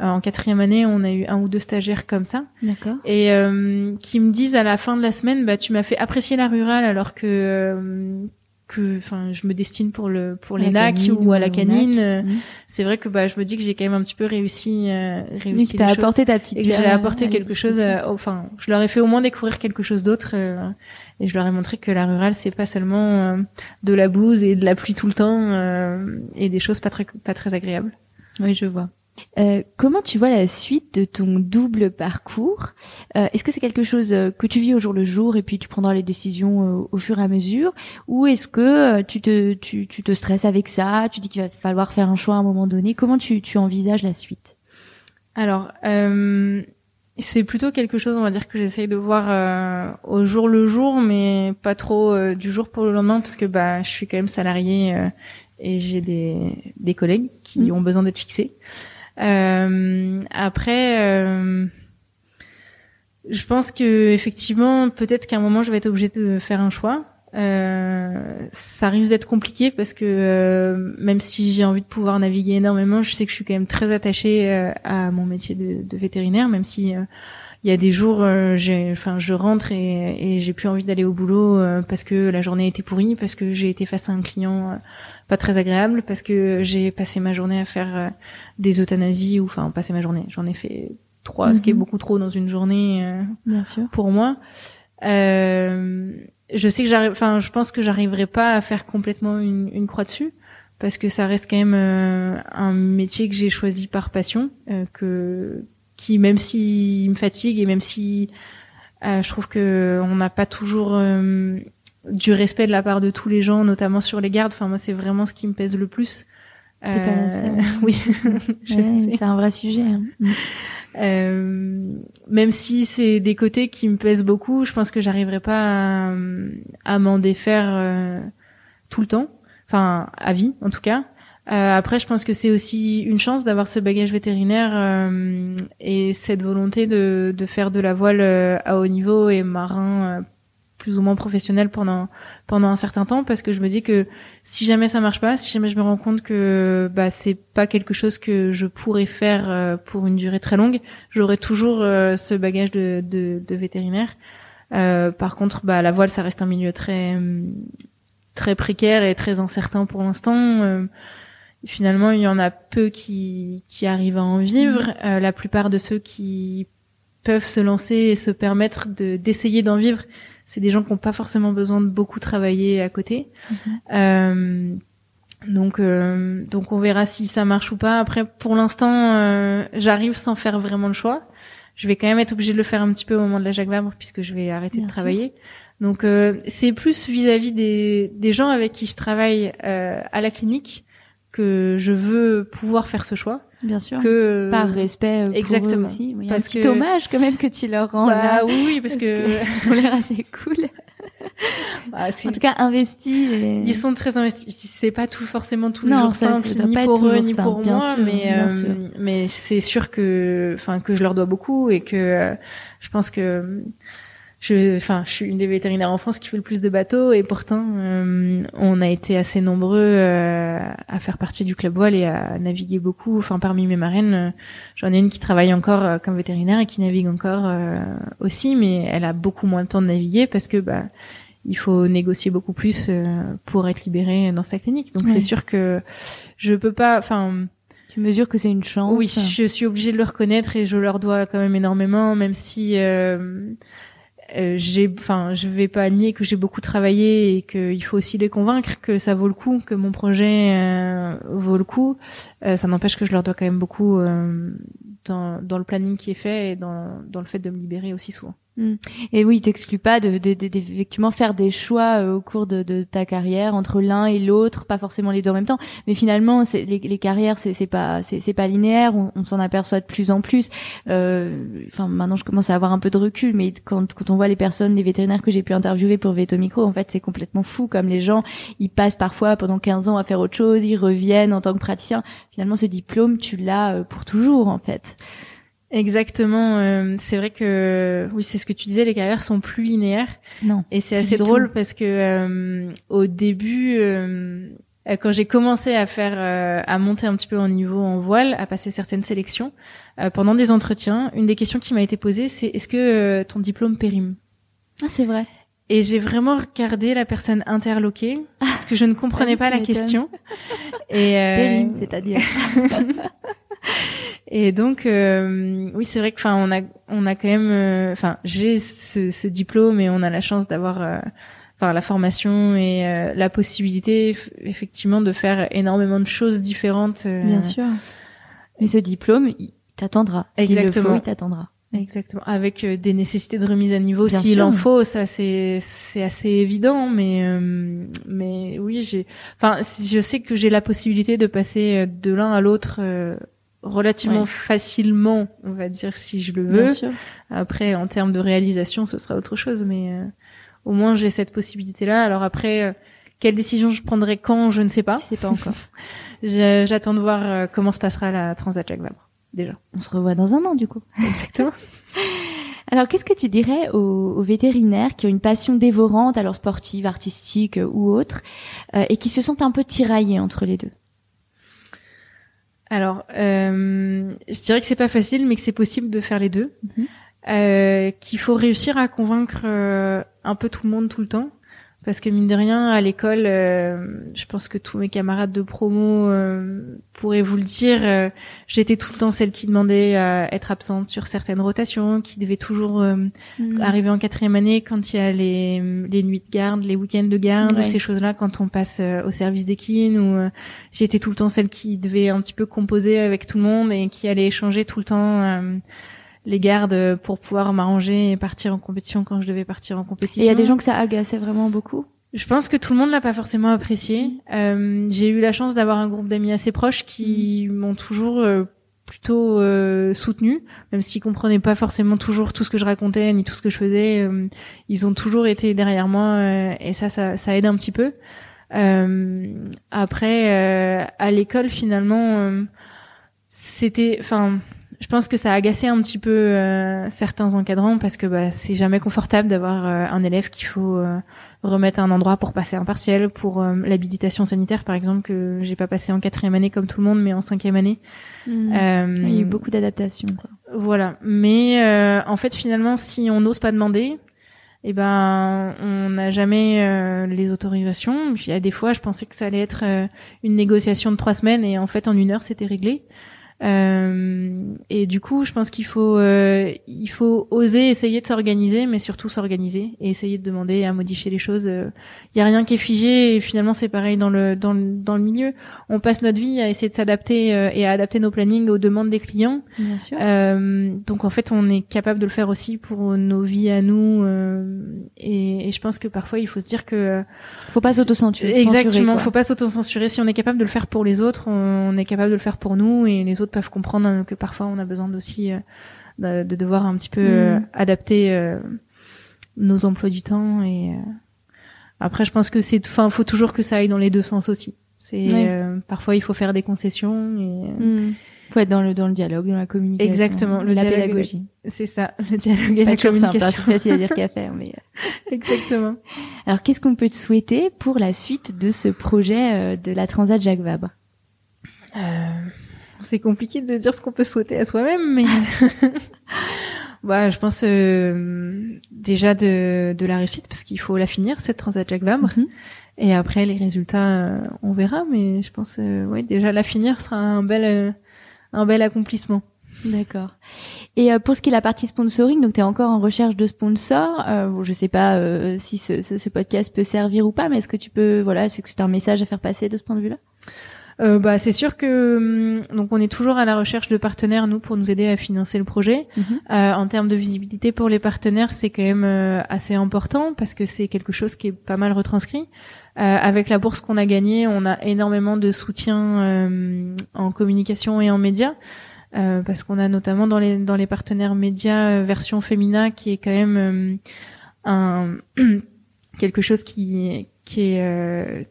Euh, en quatrième année, on a eu un ou deux stagiaires comme ça. D'accord. Et euh, qui me disent à la fin de la semaine, bah tu m'as fait apprécier la rurale alors que euh, que enfin je me destine pour le pour les lacs ou à la canine euh, mmh. c'est vrai que bah je me dis que j'ai quand même un petit peu réussi euh, réussi oui, t'as apporté ta petite j'ai apporté quelque chose euh, enfin je leur ai fait au moins découvrir quelque chose d'autre euh, et je leur ai montré que la rurale c'est pas seulement de la bouse et de la pluie tout le temps et des choses pas très pas très agréables. Oui je vois euh, comment tu vois la suite de ton double parcours euh, Est-ce que c'est quelque chose euh, que tu vis au jour le jour et puis tu prendras les décisions au fur et à mesure Ou est-ce que tu te, tu, tu, te stresses avec ça Tu dis qu'il va falloir faire un choix à un moment donné? Comment tu, tu envisages la suite? Alors, c'est plutôt quelque chose, on va dire, que j'essaye de voir au jour le jour, mais pas trop du jour pour le lendemain, parce que bah, je suis quand même salariée et j'ai des, des collègues qui mmh. ont besoin d'être fixés. Euh, après, euh, je pense que effectivement, peut-être qu'à un moment, je vais être obligée de faire un choix. Euh, ça risque d'être compliqué parce que euh, même si j'ai envie de pouvoir naviguer énormément, je sais que je suis quand même très attachée euh, à mon métier de, de vétérinaire, même si il y a des jours, j'ai, enfin, je rentre et, et j'ai plus envie d'aller au boulot parce que la journée a été pourrie, parce que j'ai été face à un client pas très agréable parce que j'ai passé ma journée à faire euh, des euthanasies ou enfin passer ma journée. J'en ai fait trois, ce qui est mhm. beaucoup trop dans une journée. Euh, Bien sûr. Pour moi. Euh, je sais que j'arrive, enfin, je pense que j'arriverai pas à faire complètement une, une, croix dessus parce que ça reste quand même un métier que j'ai choisi par passion, que qui même s'il me fatigue et même si je trouve que on n'a pas toujours du respect de la part de tous les gens, notamment sur les gardes. Enfin, moi, c'est vraiment ce qui me pèse le plus. Euh, oui, c'est un vrai sujet. Hein. Euh, même si c'est des côtés qui me pèsent beaucoup, je pense que j'arriverai pas à, à m'en défaire euh, tout le temps, enfin à vie en tout cas. Euh, après, je pense que c'est aussi une chance d'avoir ce bagage vétérinaire euh, et cette volonté de, de faire de la voile à haut niveau et marin plus ou moins professionnel pendant pendant un certain temps parce que je me dis que si jamais ça marche pas, si jamais je me rends compte que bah c'est pas quelque chose que je pourrais faire euh, pour une durée très longue, j'aurai toujours euh, ce bagage de, de, de vétérinaire. Euh, par contre, bah la voile ça reste un milieu très très précaire et très incertain pour l'instant. Euh, finalement, il y en a peu qui qui arrivent à en vivre. Mmh. la plupart de ceux qui peuvent se lancer et se permettre de d'essayer d'en vivre c'est des gens qui n'ont pas forcément besoin de beaucoup travailler à côté. Mhm. Euh, donc, euh, donc on verra si ça marche ou pas. Après, pour l'instant, euh, j'arrive sans faire vraiment le choix. Je vais quand même être obligée de le faire un petit peu au moment de la Jacques Vabre puisque je vais arrêter de travailler. Donc, c'est plus vis-à-vis des, des gens avec qui je travaille à la clinique que je veux pouvoir faire ce choix. Bien sûr. Que par respect pour exactement. Eux aussi. Oui, parce un petit que... hommage quand même que tu leur rends bah, là. Oui, oui, parce, que, ils ont l'air assez cool. Bah, en tout cas, investis. Et... Ils sont très investis. C'est pas tout forcément tous les jours simple, ni pour eux, ni pour moi, mais euh, mais c'est sûr que, enfin, que je leur dois beaucoup et que euh, je pense que je, enfin, je suis une des vétérinaires en France qui fait le plus de bateaux et pourtant, euh, on a été assez nombreux euh, à faire partie du club voile et à naviguer beaucoup. Enfin, parmi mes marraines, euh, j'en ai une qui travaille encore comme vétérinaire et qui navigue encore aussi, mais elle a beaucoup moins de temps de naviguer parce que bah il faut négocier beaucoup plus pour être libérée dans sa clinique. Donc c'est sûr que je peux pas, enfin. Tu mesures que c'est une chance. Oui, je suis obligée de le reconnaître et je leur dois quand même énormément, même si euh, j'ai, enfin, je vais pas nier que j'ai beaucoup travaillé et qu'il faut aussi les convaincre que ça vaut le coup, que mon projet euh, vaut le coup. Euh, ça n'empêche que je leur dois quand même beaucoup dans, le planning qui est fait et dans le fait de me libérer aussi souvent. Mm. Et oui, t'exclus pas de, de, de, effectivement faire des choix euh, au cours de, de, ta carrière entre l'un et l'autre, pas forcément les deux en même temps, mais finalement, c'est, les, les carrières, c'est, c'est pas, c'est, c'est pas linéaire. On, on s'en aperçoit de plus en plus. Euh, enfin, maintenant, je commence à avoir un peu de recul, mais quand, quand on voit les personnes, les vétérinaires que j'ai pu interviewer pour Veto Micro, en fait, c'est complètement fou. Comme les gens, ils passent parfois pendant 15 ans à faire autre chose, ils reviennent en tant que praticien. Finalement, ce diplôme, tu l'as euh, pour toujours, en fait. Exactement. Euh, c'est vrai que oui, c'est ce que tu disais. Les carrières sont plus linéaires. Non. Et c'est assez drôle parce que euh, au début, euh, quand j'ai commencé à faire, à monter un petit peu en niveau en voile, à passer certaines sélections, pendant des entretiens, une des questions qui m'a été posée, c'est est-ce que ton diplôme périme? Ah, c'est vrai. Et j'ai vraiment regardé la personne interloquée parce que je ne comprenais ah pas la question. Et périme, c'est-à-dire. Et donc, euh, oui, c'est vrai que, enfin, on a, on a quand même, euh, enfin, j'ai ce, ce, diplôme et on a la chance d'avoir, euh, enfin, la formation et la possibilité, effectivement, de faire énormément de choses différentes. Bien sûr. Mais ce diplôme, il t'attendra. Exactement. Le faut, il t'attendra. Exactement. Avec des nécessités de remise à niveau s'il en faut, ça c'est c'est assez évident. Mais mais oui, j'ai, enfin, je sais que j'ai la possibilité de passer de l'un à l'autre relativement facilement, on va dire, si je le veux. Après, en termes de réalisation, ce sera autre chose, mais euh, au moins j'ai cette possibilité-là. Alors après, euh, quelle décision je prendrai quand, je ne sais pas. Je sais pas encore. J'attends de voir euh, comment se passera la Transat Jacques Vabre, déjà. On se revoit dans un an, du coup. Exactement. Alors, qu'est-ce que tu dirais aux, aux, vétérinaires qui ont une passion dévorante, alors sportive, artistique ou autre, et qui se sentent un peu tiraillés entre les deux? Alors, euh, je dirais que c'est pas facile, mais que c'est possible de faire les deux. Mhm. Euh, qu'il faut réussir à convaincre euh, un peu tout le monde tout le temps. Parce que mine de rien, à l'école, euh, je pense que tous mes camarades de promo euh, pourraient vous le dire, euh, j'étais tout le temps celle qui demandait à être absente sur certaines rotations, qui devait toujours mm. arriver en quatrième année quand il y a les, les nuits de garde, les week-ends de garde, ou ces choses-là quand on passe au service d'équine, ou j'étais tout le temps celle qui devait un petit peu composer avec tout le monde et qui allait échanger tout le temps les gardes pour pouvoir m'arranger et partir en compétition quand je devais partir en compétition. Il y a des gens que ça agaçait vraiment beaucoup? Je pense que tout le monde l'a pas forcément apprécié. Euh, j'ai eu la chance d'avoir un groupe d'amis assez proches qui m'ont toujours euh, plutôt euh, soutenu, même s'ils comprenaient pas forcément toujours tout ce que je racontais ni tout ce que je faisais. euh, ils ont toujours été derrière moi euh, et ça, ça, ça aide un petit peu. Euh, après, euh, à l'école, finalement, euh, c'était, enfin, je pense que ça a agacé un petit peu euh, certains encadrants parce que bah, c'est jamais confortable d'avoir euh, un élève qu'il faut euh, remettre à un endroit pour passer un partiel, pour euh, l'habilitation sanitaire par exemple que j'ai pas passé en quatrième année comme tout le monde, mais en cinquième année. Euh, Il y a eu beaucoup d'adaptations. voilà. Mais euh, en fait, finalement, si on n'ose pas demander, eh ben, on n'a jamais euh, les autorisations. Puis, il y a des fois, je pensais que ça allait être euh, une négociation de trois semaines, et en fait, en une heure, c'était réglé. Euh, et du coup, je pense qu'il faut, euh, il faut oser essayer de s'organiser, mais surtout s'organiser et essayer de demander à modifier les choses. Il y a rien qui est figé, et finalement, c'est pareil dans le dans le dans le milieu. On passe notre vie à essayer de s'adapter euh, et à adapter nos plannings aux demandes des clients. Bien sûr. Euh, donc en fait, on est capable de le faire aussi pour nos vies à nous. euh, et, et je pense que parfois, il faut se dire que faut pas s'autocensurer. exactement, quoi. faut pas s'autocensurer. Si on est capable de le faire pour les autres, on, on est capable de le faire pour nous, et les autres peuvent comprendre hein, que parfois on a besoin aussi euh, de, de devoir un petit peu euh, Mm. adapter euh, nos emplois du temps. Et euh, après, je pense que c'est, enfin, faut toujours que ça aille dans les deux sens aussi. C'est Oui. euh, parfois il faut faire des concessions et euh, Hmm. Faut être dans le dans le dialogue, dans la communication. Exactement, le la dialogue et la- pédagogie. c'est ça, le dialogue et Pas la hein, communication. c'est facile à dire qu'à faire. Mais euh. Exactement. alors, qu'est-ce qu'on peut te souhaiter pour la suite de ce projet euh, de la Transat Jacques Vabre? Euh, c'est compliqué de dire ce qu'on peut souhaiter à soi-même, mais bah, je pense euh, déjà de, de la réussite parce qu'il faut la finir cette Transat Jacques Vabre. Mhm. Et après les résultats, euh, on verra, mais je pense euh, ouais déjà la finir sera un bel euh, un bel accomplissement. D'accord. Et euh, pour ce qui est la partie sponsoring, donc tu es encore en recherche de sponsors. Euh, je sais pas euh, si ce, ce, ce podcast peut servir ou pas, mais est-ce que tu peux, voilà, est-ce que c'est un message à faire passer de ce point de vue-là? Euh, bah c'est sûr que hum, donc on est toujours à la recherche de partenaires nous pour nous aider à financer le projet. Mhm. Euh, en termes de visibilité pour les partenaires, c'est quand même euh, assez important parce que c'est quelque chose qui est pas mal retranscrit. Euh, avec la bourse qu'on a gagnée, on a énormément de soutien euh, en communication et en médias. Euh, parce qu'on a notamment dans les dans les partenaires médias version Femina qui est quand même euh, un quelque chose qui qui est euh,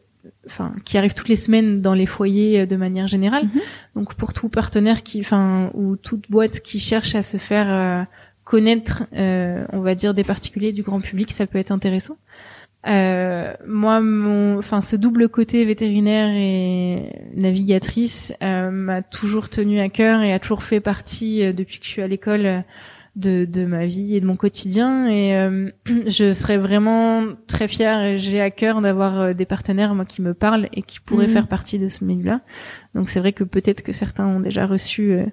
enfin qui arrive toutes les semaines dans les foyers euh, de manière générale. Mhm. Donc pour tout partenaire qui enfin ou toute boîte qui cherche à se faire euh, connaître euh, on va dire des particuliers du grand public, ça peut être intéressant. Euh, moi, mon, enfin, ce double côté vétérinaire et navigatrice euh, m'a toujours tenu à cœur et a toujours fait partie euh, depuis que je suis à l'école de, de ma vie et de mon quotidien. Et euh, je serais vraiment très fière et j'ai à cœur d'avoir euh, des partenaires moi qui me parlent et qui pourraient Mhm. faire partie de ce milieu-là. Donc c'est vrai que peut-être que certains ont déjà reçu euh,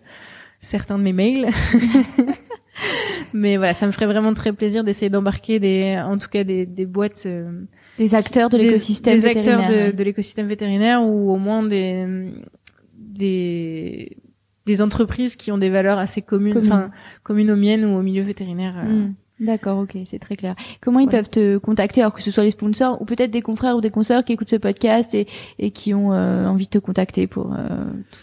certains de mes mails. Mais voilà, ça me ferait vraiment très plaisir d'essayer d'embarquer des, en tout cas des, des boîtes, euh, Des acteurs de des- l'écosystème des acteurs vétérinaire. de, de l'écosystème vétérinaire ou au moins des, des, des entreprises qui ont des valeurs assez communes, Communes. enfin communes aux miennes ou au milieu vétérinaire. euh. Hmm. D'accord, ok, c'est très clair. Comment ils Ouais. peuvent te contacter, alors que ce soit les sponsors ou peut-être des confrères ou des consoeurs qui écoutent ce podcast et, et qui ont euh, envie de te contacter pour euh,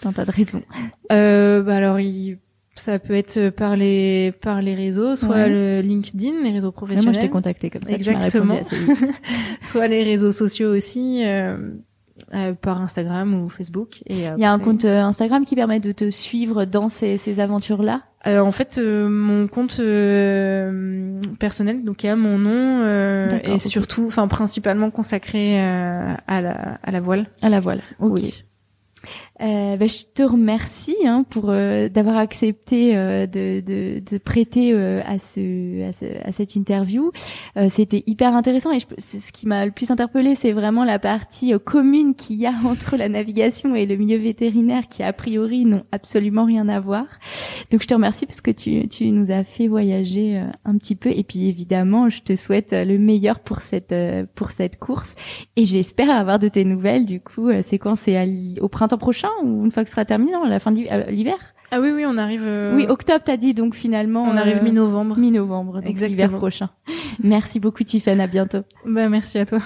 tout un tas de raisons? Euh, bah alors, il- ça peut être par les par les réseaux, soit Ouais. le LinkedIn, les réseaux professionnels. moi, je t'ai contacté comme ça. tu Exactement. répondu assez vite. soit les réseaux sociaux aussi, euh, euh, par Instagram ou Facebook. Et Il y a un après- compte euh, Instagram qui permet de te suivre dans ces, ces aventures-là? Euh, en fait, euh, mon compte euh, personnel, donc il y a mon nom euh, D'accord, et ok. surtout, enfin principalement consacré euh, à la à la voile. À la voile. Ok. Oui. Euh, ben, je te remercie hein, pour euh, d'avoir accepté euh, de, de, de prêter euh, à, ce, à, ce, à cette interview. Euh, C'était hyper intéressant et je, ce qui m'a le plus interpellé, c'est vraiment la partie euh, commune qu'il y a entre la navigation et le milieu vétérinaire qui a priori n'ont absolument rien à voir. Donc je te remercie parce que tu, tu nous as fait voyager un petit peu et puis évidemment je te souhaite le meilleur pour cette pour cette course et j'espère avoir de tes nouvelles. Du coup, c'est quand c'est au printemps prochain ou une fois que ce sera terminé, non, à la fin de euh, l'hiver Ah oui, oui, on arrive. euh, Oui, octobre, t'as dit, donc finalement. on arrive euh, mi-novembre. mi-novembre, donc Exactement. l'hiver prochain. Merci beaucoup, Tiffany. À bientôt. Bah, merci à toi.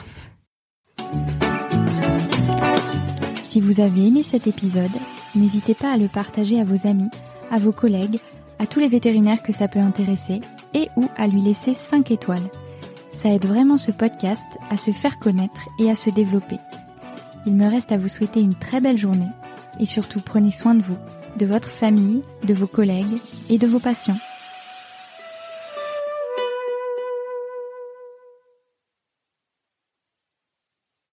Si vous avez aimé cet épisode, n'hésitez pas à le partager à vos amis, à vos collègues, à tous les vétérinaires que ça peut intéresser et ou à lui laisser 5 étoiles. Ça aide vraiment ce podcast à se faire connaître et à se développer. Il me reste à vous souhaiter une très belle journée et surtout prenez soin de vous, de votre famille, de vos collègues et de vos patients.